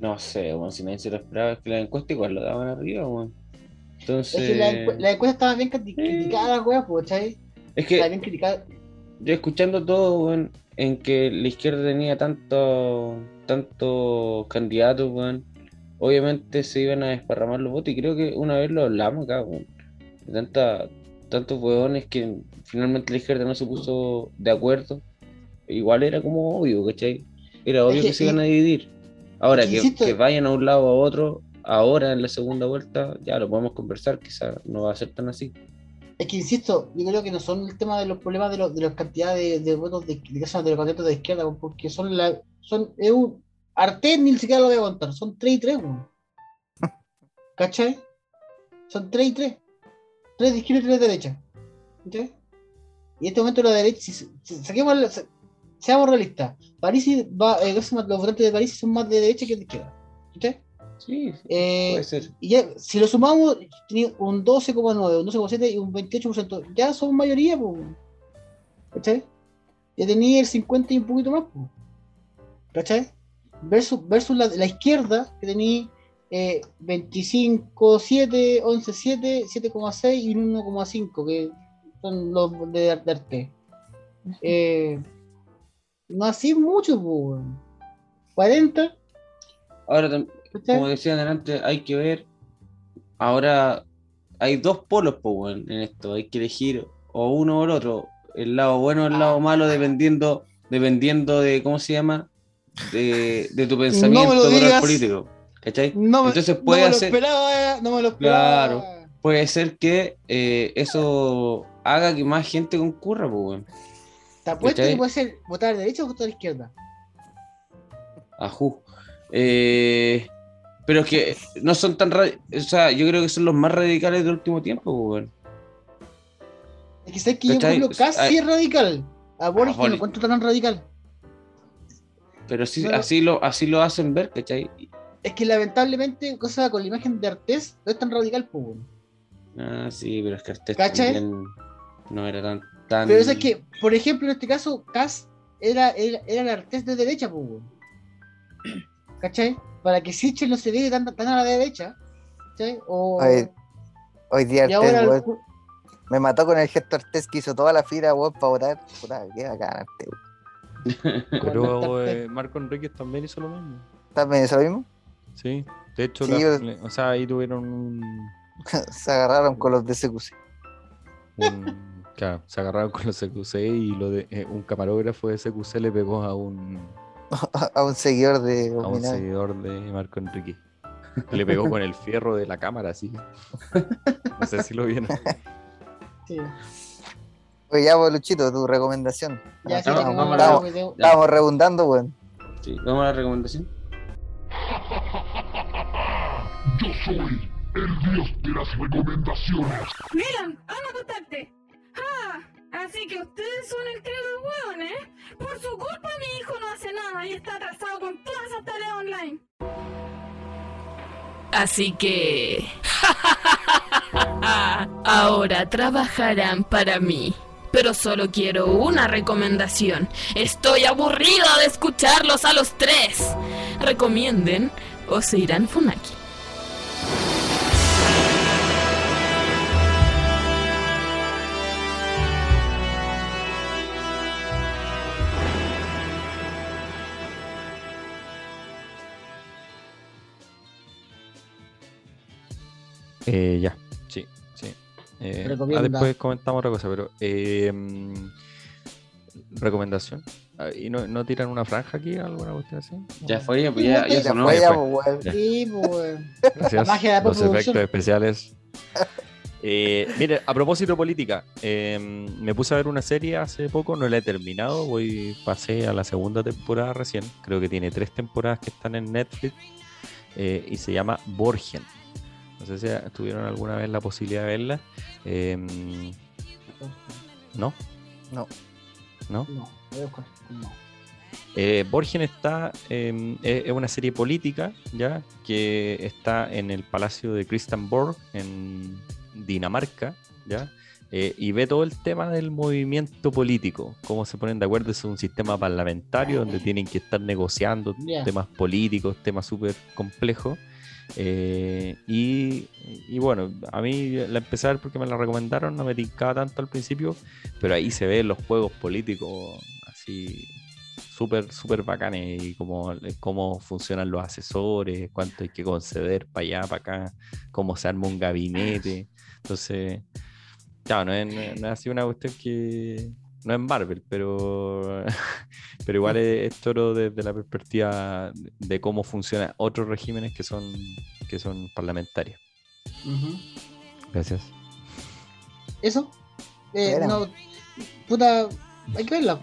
No sé, bueno, si nadie se lo esperaba, es que la encuesta igual lo daban arriba, weón. Entonces. Es que la, la encuesta estaba bien criti- criticada, la weá, pues, ¿cachai? Es Estaba que bien criticada. Yo escuchando todo, weón, en que la izquierda tenía tanto, tantos candidatos, weón, obviamente se iban a desparramar los votos y creo que una vez lo hablamos acá. De tanta, tantos weones que finalmente la izquierda no se puso de acuerdo. Igual era como obvio, ¿cachai? Era obvio que- que, se iban a dividir. Ahora, que vayan a un lado o a otro, ahora en la segunda vuelta, ya lo podemos conversar, quizás no va a ser tan así. Es que insisto, yo creo que no son el tema de los problemas de, los, de las cantidades de, votos de, de, de, de los candidatos de izquierda, porque son la. son es un, Artés ni siquiera lo voy a contar, son 3 y 3, weón. ¿Cachai? Son 3 y 3. 3 de izquierda y 3 de derecha. ¿Cachai? Y en este momento la derecha, si, si saquemos la- se- seamos realistas, París va, eh, los votantes de París son más de derecha que de izquierda. ¿Cachai? Sí, Eh, puede ser. y ya, si lo sumamos, tenía un 12,9, un 12,7 y un 28%. Ya son mayoría, pues. ¿Cachai? Ya tenía el 50 y un poquito más, pues. ¿Cachai? Versus, versus la, la izquierda, que tenía eh, 25,7, 11,7, 7,6 y un 1,5, que son los de, de Arte. Eh, no así mucho, pues, weón. 40, Ahora, tam- como decía adelante, hay que ver. Ahora hay dos polos po, weón, en esto. Hay que elegir o uno o el otro. El lado bueno o el lado malo, dependiendo, dependiendo de cómo se llama, de, de tu pensamiento moral digas. político. ¿Cachai? No me, Entonces no puede me lo esperaba, no me lo esperaba. Claro. Puede ser que eh, eso haga que más gente concurra, pues. Te apuesto ¿Cachai? que puede ser votar a la derecha o votar a la izquierda. Ajú. Eh, pero es que no son tan O sea, yo creo que son los más radicales del último tiempo, pues, weón. Es que sabes que yo, ejemplo, casi es radical. A Boris no encuentro tan radical. Pero sí, Pero- así, lo, así lo hacen ver, ¿cachai? Es que lamentablemente, cosa con la imagen de Artés, no es tan radical, pues. Ah, sí, pero es que Artés también no era tan. tan... Pero es que, por ejemplo, en este caso, Kass era, era, era el Artés de derecha, pues. ¿Cachai? Para que Sichel no se vea tan, tan a la derecha. ¿Cachai? O. Oye, Hoy día y Artés, ahora. el me mató con el gesto Artés que hizo toda la fila, weón, para votar. Puta, qué bacán Artés, weón. Pero eh, Marco Enríquez también hizo lo mismo. ¿También hizo lo mismo? Sí. De hecho, Sí, la- yo- le- o sea, ahí tuvieron un, Se agarraron con los de CQC. un- claro, se agarraron con los CQC y lo de eh, un camarógrafo de CQC le pegó a un, A un seguidor de a un seguidor de Marco Enrique. Le pegó con el fierro de la cámara, así. No sé si lo vieron. Sí. Oye, ya, pues, Luchito, tu recomendación. Ya, sí, Vamos, tengo video. Ya. Estábamos redundando, weón. Sí, vamos a la recomendación. Yo soy el dios de las recomendaciones. Miran, anda a acostarte. Ah, así que ustedes son el trío de hueones. Por su culpa mi hijo no hace nada y está atrasado con todas esas tareas online. Así que... Ahora trabajarán para mí. Pero solo quiero una recomendación. Estoy aburrida de escucharlos a los tres. Recomienden o se irán Funaki. Eh, ya, sí, sí. Eh, ah, después comentamos otra cosa, pero eh, mm, recomendación. Ah, ¿Y no, no tiran una franja aquí alguna cuestión así? Ya fue, pues ya, ya Ya sonó. fue, ya fue. pues. Ya. Sí, pues. Gracias. magia de la Los efectos especiales. Eh, mire, a propósito política, eh, me puse a ver una serie hace poco, no la he terminado, voy pasé a la segunda temporada recién, creo que tiene tres temporadas que están en Netflix eh, y se llama Borgen. No sé si tuvieron alguna vez la posibilidad de verla. Eh, ¿No? No. ¿No? No. Eh, Borgen está, eh, es una serie política, ¿ya? Que está en el palacio de Christianborg, en Dinamarca, ¿ya? Eh, y ve todo el tema del movimiento político, cómo se ponen de acuerdo, es un sistema parlamentario donde tienen que estar negociando temas políticos, temas súper complejos. Eh, y, y bueno, a mí la empecé a ver porque me la recomendaron, no me tincaba tanto al principio, pero ahí se ven los juegos políticos así súper, súper bacanes y cómo, cómo funcionan los asesores, cuánto hay que conceder para allá, para acá, cómo se arma un gabinete. Entonces, claro, no es, no no es así una cuestión que no es Marvel, pero, pero igual es, es toro desde la perspectiva de cómo funcionan otros regímenes que son, que son parlamentarios. Gracias. ¿Eso? Eh, no, puta, hay que verla.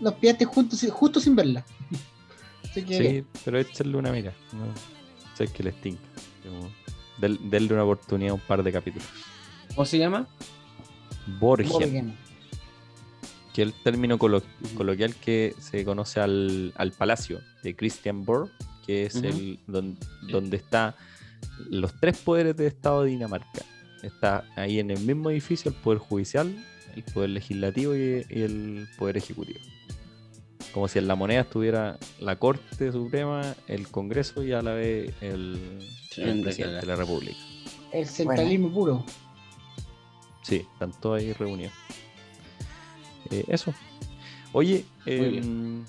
Nos pillaste juntos, justo sin verla. Así que, Sí, pero échenle una mira. No sé que les tinca. Denle una oportunidad a un par de capítulos. ¿Cómo se llama? Borgen, Borgen. Que es el término colo- coloquial que se conoce al, al palacio de Christian Borg, que es el don- donde está los tres poderes del Estado de Dinamarca. Está ahí en el mismo edificio el poder judicial, el poder legislativo y, y el poder ejecutivo. Como si en la moneda estuviera la Corte Suprema, el Congreso y a la vez el, presidente de la República. El centralismo puro. Sí, están todos ahí reunidos. Eh, eso. Oye, em,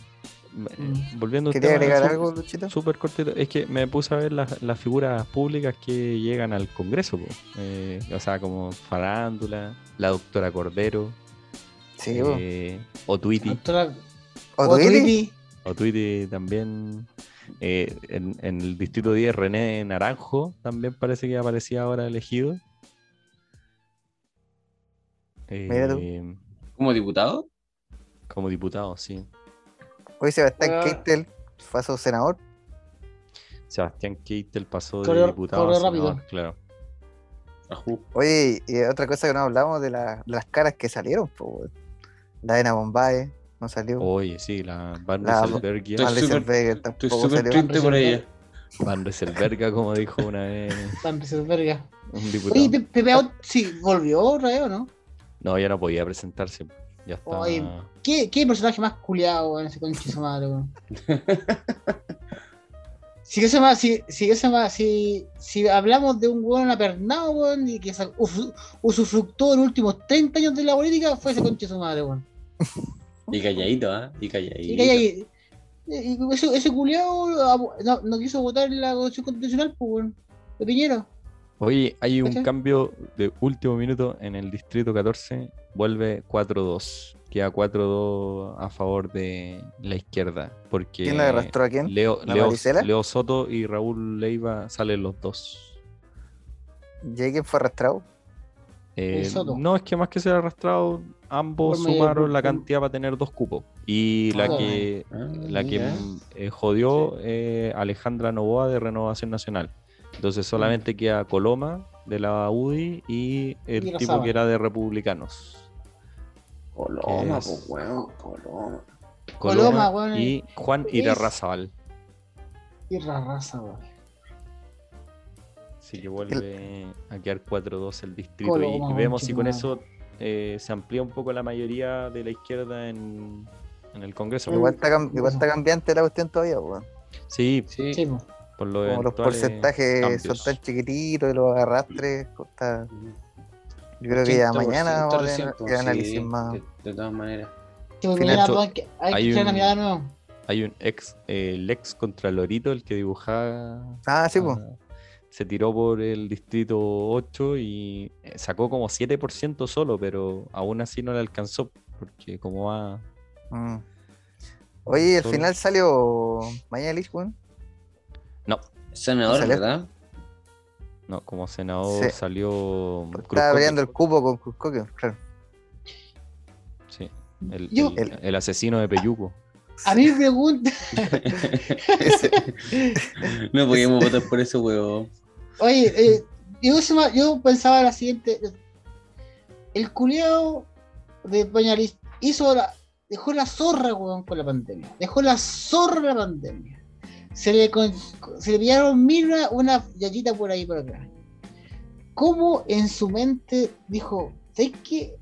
Mm. volviendo a un ¿Quería tema agregar súper- algo, Luchito? Súper cortito. Es que me puse a ver las, las figuras públicas que llegan al Congreso. Eh, o sea, como Farándula, la doctora Cordero, Sí, eh, Otuiti. Doctora- ¿O Twitty? Iti. Otuiti también. eh, en, en el distrito 10, René Naranjo también parece que aparecía ahora elegido. Mira tú. Eh, ¿Como diputado? como diputado, sí. Hoy Sebastián Ah. Keitel a su senador. Sebastián Keitel pasó de diputado a corrió senador, rápido. claro. Ajú. Oye, y otra cosa que no hablamos de, la- de las caras que salieron, po. La Ena Bombay no salió. Oye, sí, la Van La- Rieselbergia. Estoy Van Rieselberger Estoy tampoco súper salió. triste por ella. Van Rieselberga, como dijo una vez Van Rieselberga. un diputado. Oye, Pe- Pepe Out, sí, volvió otra vez, ¿o no? No, ya no podía presentarse. Ya está. Oye. ¿Qué, qué personaje más culiado, weón, ese concha de su madre, weón? Si que se llama, si, si llama, si, si hablamos de un weón apernado, weón, y que usufructó en los últimos 30 años de la política, fue ese concha de su madre, weón. Y calladito, ¿ah? Y calladito. Y y ese, ese culiado no, no quiso votar en la constitución constitucional, pues, weón. De Piñera. Oye, hay un cambio de último minuto en el distrito 14. Vuelve 4-2. Queda 4-2 a favor de la izquierda. Porque ¿Quién le arrastró a quién? Leo, ¿La Leo, Maricela? Leo Soto y Raúl Leiva salen los dos. ¿Y ahí quién fue arrastrado? Eh, no, es que más que ser arrastrado, ambos Por sumaron la cantidad para tener dos cupos. Y la Ah. que, Ah, la que mm, eh, jodió eh, Alejandra Novoa de Renovación Nacional. Entonces solamente queda Coloma de la UDI y el Y tipo que era de Republicanos. Coloma, es? pues, weón. Coloma. Coloma, weón, y Juan raza, weón. Así que vuelve a quedar 4-2 el distrito. y- Coloma, y, vemos si con eso eh, se amplía un poco la mayoría de la izquierda en, en el Congreso. Igual está, igual está cambiante la cuestión todavía, weón. Sí, Sí. Sí, pues. Por lo Como los porcentajes cambios. son tan chiquititos y los arrastres. Yo creo que ya 80% mañana vamos a tener pues, que sí, análisis más. De, de todas maneras. Que- hay hay echar un- de nuevo. Hay un ex, eh, el ex Contralorito, el que dibujaba. Ah, sí, pues. ah, Se tiró por el distrito 8 y eh, sacó como 7% solo, pero aún así no le alcanzó, porque como va. Mm. Oye, al Solo. final salió Mañalich, weón. No, Senador, Salió. ¿verdad? no, como senador Sí. salió. Estaba peleando el cupo con Cruzcoque, claro. Sí, el, Yo- el- el asesino de Peyuco. A mí me pregunta, no podíamos votar por ese huevo. oye, eh, yo, pensaba la siguiente: el culiao de Pañalis hizo la, dejó la zorra, weón, con la pandemia. Dejó la zorra la pandemia. Se le, con- se le pillaron mil una, una yayita por ahí por acá. ¿Cómo en su mente dijo, ¿sabes qué?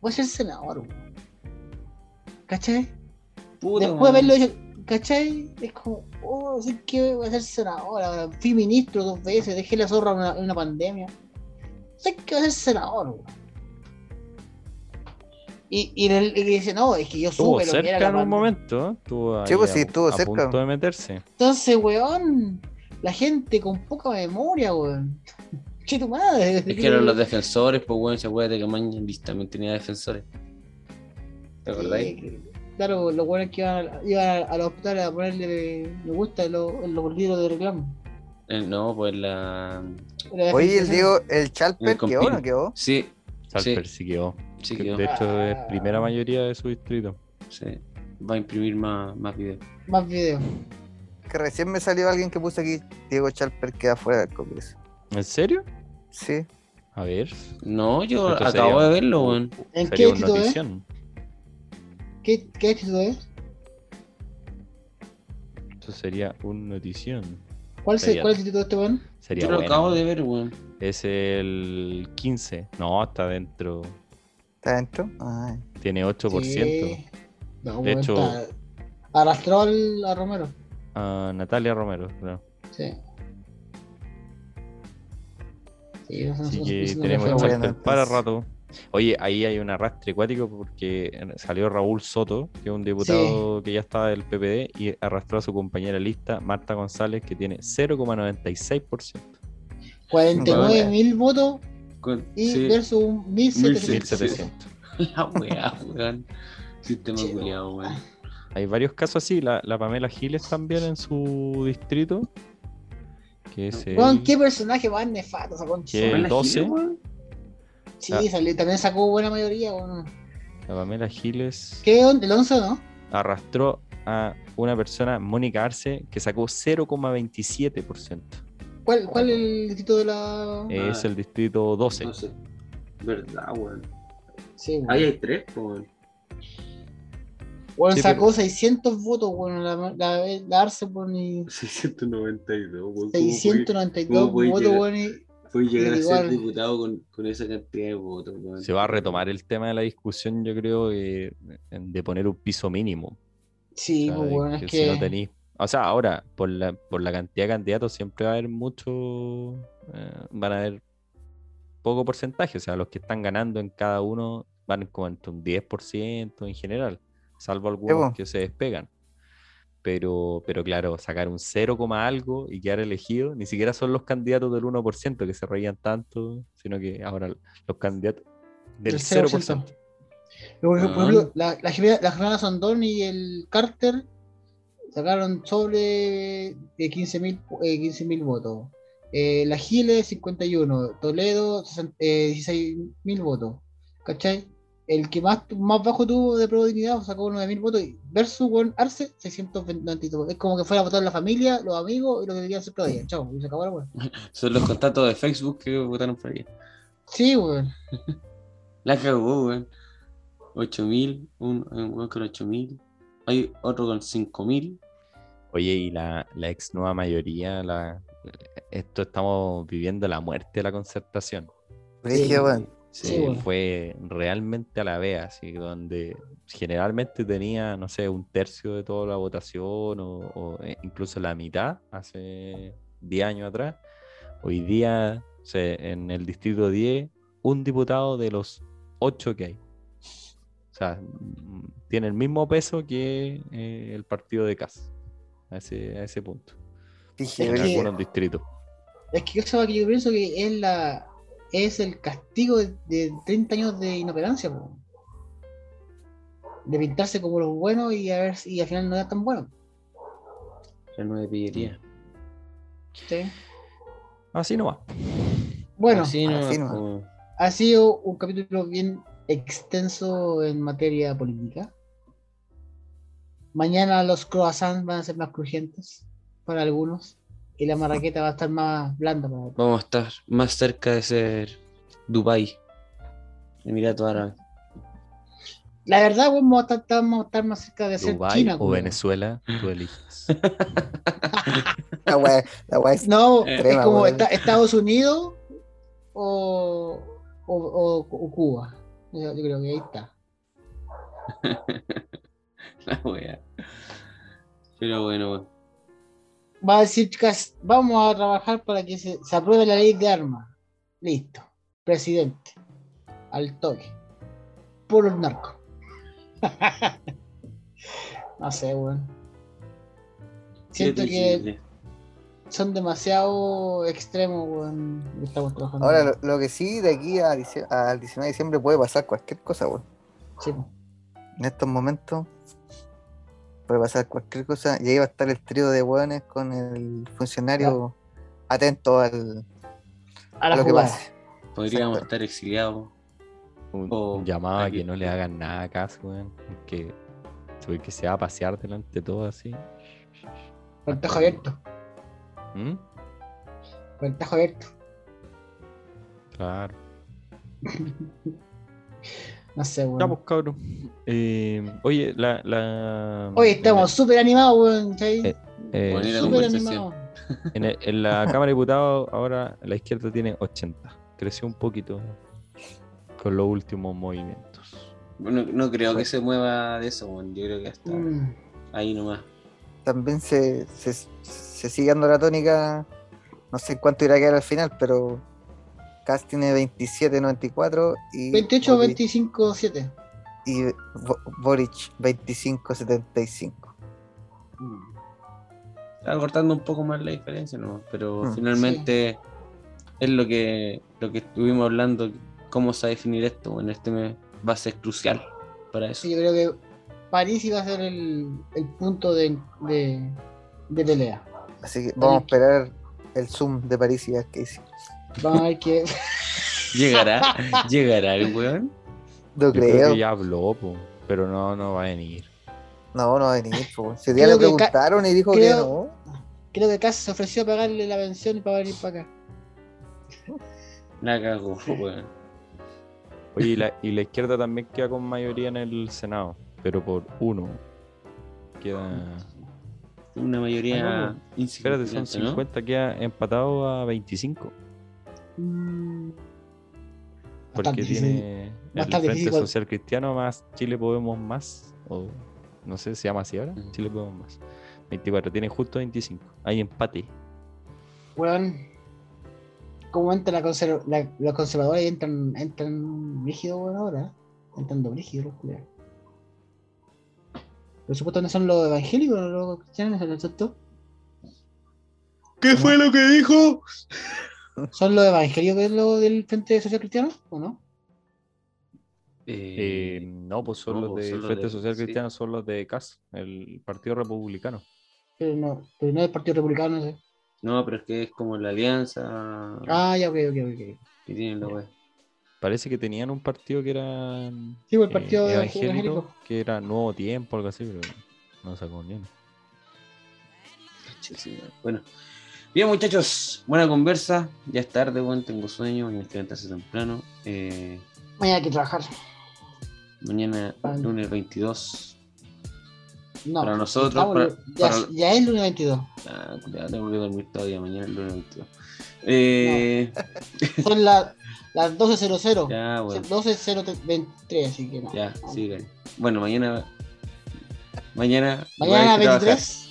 Voy a ser senador, weón"? ¿Cachai? Puta, Después de haberlo hecho, ¿cachai? Es como, oh, sé que voy a ser senador ahora. Fui ministro dos veces, dejé la zorra en una, una pandemia. Sé que voy a ser senador, weón. Y, y, le, y le dice, no, es que yo Estuvo supe lo que era en un momento, ¿eh? Estuvo Sí, pues sí, estuvo a cerca. punto de meterse. Entonces, weón, la gente con poca memoria, weón. Che, tu madre. Es que eran los defensores, pues, weón. Se acuerda que Mañalich también tenía defensores. ¿Te acordáis? Sí, Claro, los buenos que iban, a- iban a, a los hospitales a ponerle me gusta en los, en los libros de reclamo. Eh, no, pues la. La Oye, el Diego, el Chalper El quedó no quedó. Sí, Salper sí quedó. Sí, Que quedó. De hecho, es primera mayoría de su distrito. Sí. Va a imprimir más, más videos. Más videos. Que recién me salió alguien que puso aquí, Diego Chalper queda fuera del Congreso. ¿En serio? Sí. A ver. No, yo Esto acabo sería- de verlo, weón. ¿En Sería qué una distrito es? notición. ¿Qué, qué distrito es? Eso sería un notición. ¿Cuál, se, Sería- ¿Cuál es el distrito de este weón? Sería Yo lo bueno. acabo de ver, weón. Es el 15. No, está dentro. Ay. Tiene 8%. Sí. No, De hecho- está- Arrastró al, a Romero. A Natalia Romero. claro. Sí. Sí, Así que tenemos para rato. Oye, ahí hay un arrastre acuático porque salió Raúl Soto, que es un diputado que ya estaba del PPD, y arrastró a su compañera lista, Marta González, que tiene 0,96%. 49 mil votos y sí, versus un 1700. 1700. La weá, weón. Sistema culiado, weón. Hay varios casos así, la, la Pamela Giles también en su distrito. Que es el- Weón, qué personaje más nefasto. El ¿Pamela 12? Giles, weón? Sí, Ah. salió, también sacó buena mayoría. weón. la Pamela Giles ¿Qué? ¿El 11 o no? arrastró a una persona, Mónica Arce, que sacó 0,27%. ¿Cuál, ¿Cuál es el distrito de la.? Es Ah. el distrito 12. No sé. Verdad, weón. Sí. Ahí hay tres, weón. Weón, Sí, sacó 600 votos, weón. La, la, la Arce, weón, y 692, weón. ¿Cómo 692 cómo puede votos, llegar? weón. y- puede- llegar a Igual. ser diputado con, con esa cantidad de votos, weón. Se va a retomar el tema de la discusión, yo creo, eh, de poner un piso mínimo. Sí, O sea, pues, de weón, es que que. si no tenéis. O sea, ahora, por la, por la cantidad de candidatos, siempre va a haber mucho. eh, van a haber poco porcentaje. O sea, los que están ganando en cada uno van como entre un 10% en general, salvo algunos que se despegan. Pero, pero claro, sacar un 0, coma algo y quedar elegido, ni siquiera son los candidatos del 1% que se reían tanto, sino que ahora los candidatos del Del 0%. 0%. Por ejemplo, por Ah. ejemplo, la, la, Jimena- la Jimena Sondón y el Carter sacaron sobre eh, 15.000 eh, 15.000 votos. Eh, la Giles 51, Toledo 60, eh, 16.000 votos. ¿Cachai? El que más, más bajo tuvo de probabilidad sacó 9.000 votos versus con Arce 692. Es como que fuera a votar la familia, los amigos y lo que querían hacer todavía. Chao, y se acabó la weá. Son los contactos de Facebook que votaron por ahí. Sí, weón. La cagó, weón. 8000, un, un weón con 8000. Hay otro con 5000. Oye, y la, la ex nueva mayoría, la, esto estamos viviendo la muerte de la concertación. Sí, Sí, bueno. fue realmente a la vez, así donde generalmente tenía, no sé, un tercio de toda la votación o, o, eh, incluso la mitad hace 10 años atrás. Hoy día, o sea, en el distrito 10, un diputado de los 8 que hay. O sea, mm, tiene el mismo peso que eh, el partido de Cas, a ese, a ese punto, Brígido, en Es que- algunos distritos. Es que eso que yo pienso que es la es el castigo de, de 30 años de inoperancia, po. de pintarse como los buenos y a ver si al final no era tan bueno. La nueva pillería. ¿sí? Así. Bueno, no, así nomás. como- ha sido un capítulo bien extenso en materia política. Mañana los croissants van a ser más crujientes para algunos y la marraqueta va a estar más blanda para otros. Vamos a estar más cerca de ser Dubai. Emirato Árabe. La verdad, vamos a estar, vamos a estar más cerca de ser Dubái China. o. Venezuela, tú eliges. La weá, la weá es- No, es como esta- Estados Unidos o, o, o- o Cuba. Yo, yo creo que ahí está. La wea. Pero bueno, weón. Va a decir, chicas, vamos a trabajar para que se, se apruebe la ley de armas. Listo. Presidente. Al toque. Puro el narco. no sé, weón. Siento que son demasiado extremos, weón. Estamos trabajando. Ahora, lo, lo que sí, de aquí al 19 de diciembre puede pasar cualquier cosa, weón. Sí. En estos momentos puede pasar cualquier cosa. Y ahí va a estar el trío de weones con el funcionario atento al, a lo que pase. Podríamos Exacto. estar exiliados. Un, O un llamado a que no le hagan nada caso, weón. Que, que se va a pasear delante de todo así. Con el tajo abierto. ¿Mm? Con el tajo abierto. Claro. No sé, weón. Ya, pues, cabrón. Eh, oye, la. la Hoy estamos súper animados, weón. ¿cachai? Eh, eh, súper animados. en, el- en la Cámara de Diputados, ahora la izquierda tiene 80. Creció un poquito con los últimos movimientos. Bueno, no creo que se mueva de eso, weón. Yo creo que hasta Mm. ahí nomás. También se, se, se sigue dando la tónica. No sé cuánto irá a quedar al final, pero Cast tiene 27.94 y 28 Boric- 25 7. y Bo- Boric 25.75. Estaba cortando un poco más la diferencia, ¿no? Pero Mm. finalmente es lo que, lo que estuvimos hablando, cómo se va a definir esto. Bueno, este mes va a ser crucial para eso. Sí, yo creo que París iba a ser el, el punto de, de, de pelea. Así que vamos a esperar el Zoom de París y a ver qué dice. Vamos a ver qué. ¿Llegará? ¿Llegará el weón? No Yo creo creo. que ya habló, po, pero no, no va a venir. No, no va a venir. po. Si día le Creo que preguntaron y dijo que no. Creo que Cass se ofreció a pagarle la pensión y para venir para acá. La cagó, weón. Oye, y la, y la izquierda también queda con mayoría en el Senado, pero por uno. Queda. Una mayoría Ah, Espérate, son insignificante, ¿no? 50, queda empatado a 25. Mm. Porque tiene el Frente difícil. Social Cristiano más Chile Podemos Más, o no sé, se llama así ahora, Ujú. Chile Podemos Más. 24, tiene justo 25. Hay empate. Weón. ¿Cómo entra la, conserv la- los conservadores y entran, entran rígidos, weón, ahora? Entrando rígidos, los culiados. Pero supuestamente son los evangélicos, los cristianos, ¿no es cierto? ¿Qué fue lo que dijo? ¿Son los evangélicos de lo del Frente Social Cristiano o no? Eh, no, pues son no, los pues del Frente de- Social sí. Cristiano, son los de CAS, el Partido Republicano. Pero no, pero no del Partido Republicano, no sé. No, pero es que es como la alianza Ah, ya, ok, ok, ok. que tienen la. Parece que tenían un partido que era Sí, pues, el partido eh, evangélico. evangélico, que era Nuevo Tiempo, algo así, pero no sacó ni uno. Sí, sí, Bueno, bien muchachos, buena conversa. Ya es tarde, weón, tengo sueño, mañana que levantarse temprano. Eh, Mañana hay que trabajar. mañana, Ah. lunes 22. No, Para nosotros, estamos- para- ya, para- ya es lunes 22. Ah, culiao, tengo que dormir todavía mañana, el lunes 22. Eh, Son la- las 12.00. ya, bueno. 12.023, así que no. Ya, sí, Gary. Bueno, mañana. Mañana. Mañana hay que trabajar. 23.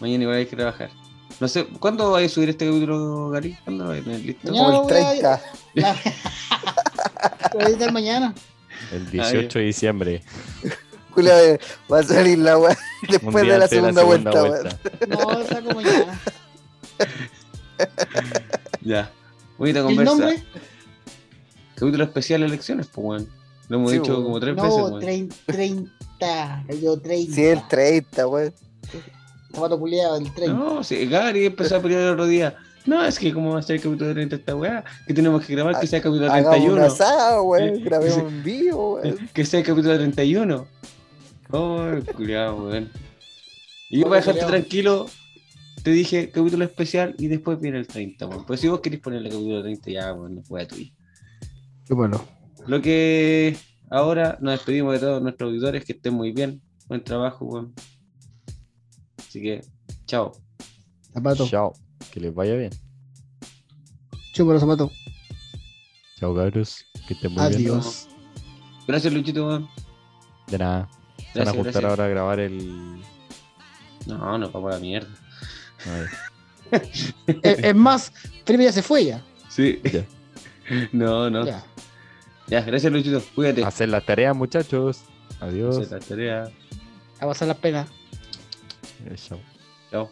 Mañana igual hay que trabajar. No sé, ¿cuándo vais a subir este capítulo, Gary? ¿Cuándo lo vais a tener listo? Como el voy a- 30. La... Lo voy a editar mañana. El 18 de diciembre, Culiao, eh, va a salir la weá después de la antes segunda, vuelta, weón. No, lo saco mañana. Ya. Bonita ¿El conversa. nombre? Capítulo especial elecciones, pues, weón. Lo hemos Sí, dicho como tres veces, No, weón. 30. 30. Yo 30. Sí, el 30, weón. Zapato culiado, el 30. No, sí, Gary empezó a pelear el otro día. No, es que como va a ser el capítulo 30 esta weá, que tenemos que grabar que sea el capítulo Hagamos un 31. asado, weón. Sí. Grabemos un vivo, weón. Que sea el capítulo 31. Oh, culiado, weón. Y yo para dejarte culiao. tranquilo, te dije capítulo especial y después viene el 30, weón. Pues si vos querés ponerle capítulo 30, ya, weón, no puede tuyo. bueno. Lo que ahora nos despedimos de todos nuestros auditores, que estén muy bien. Buen trabajo, weón. Así que, chao. Zapato. Chao, que les vaya bien. Chupo los zapatos. Chao, cabros, que estén muy bien. Adiós. Gracias, Luchito. De nada. Se van a Gracias, juntar gracias. ahora a grabar el. No, no, vamos a la mierda. a ver, Es, es más, Felipe ya se fue ya. Sí. Ya. No, no. Ya. Ya, gracias, Luchito. Cuídate. Hacer las tareas, muchachos. Adiós. Hacer la tarea. A pasar la pena. Eh, Chao. Chao.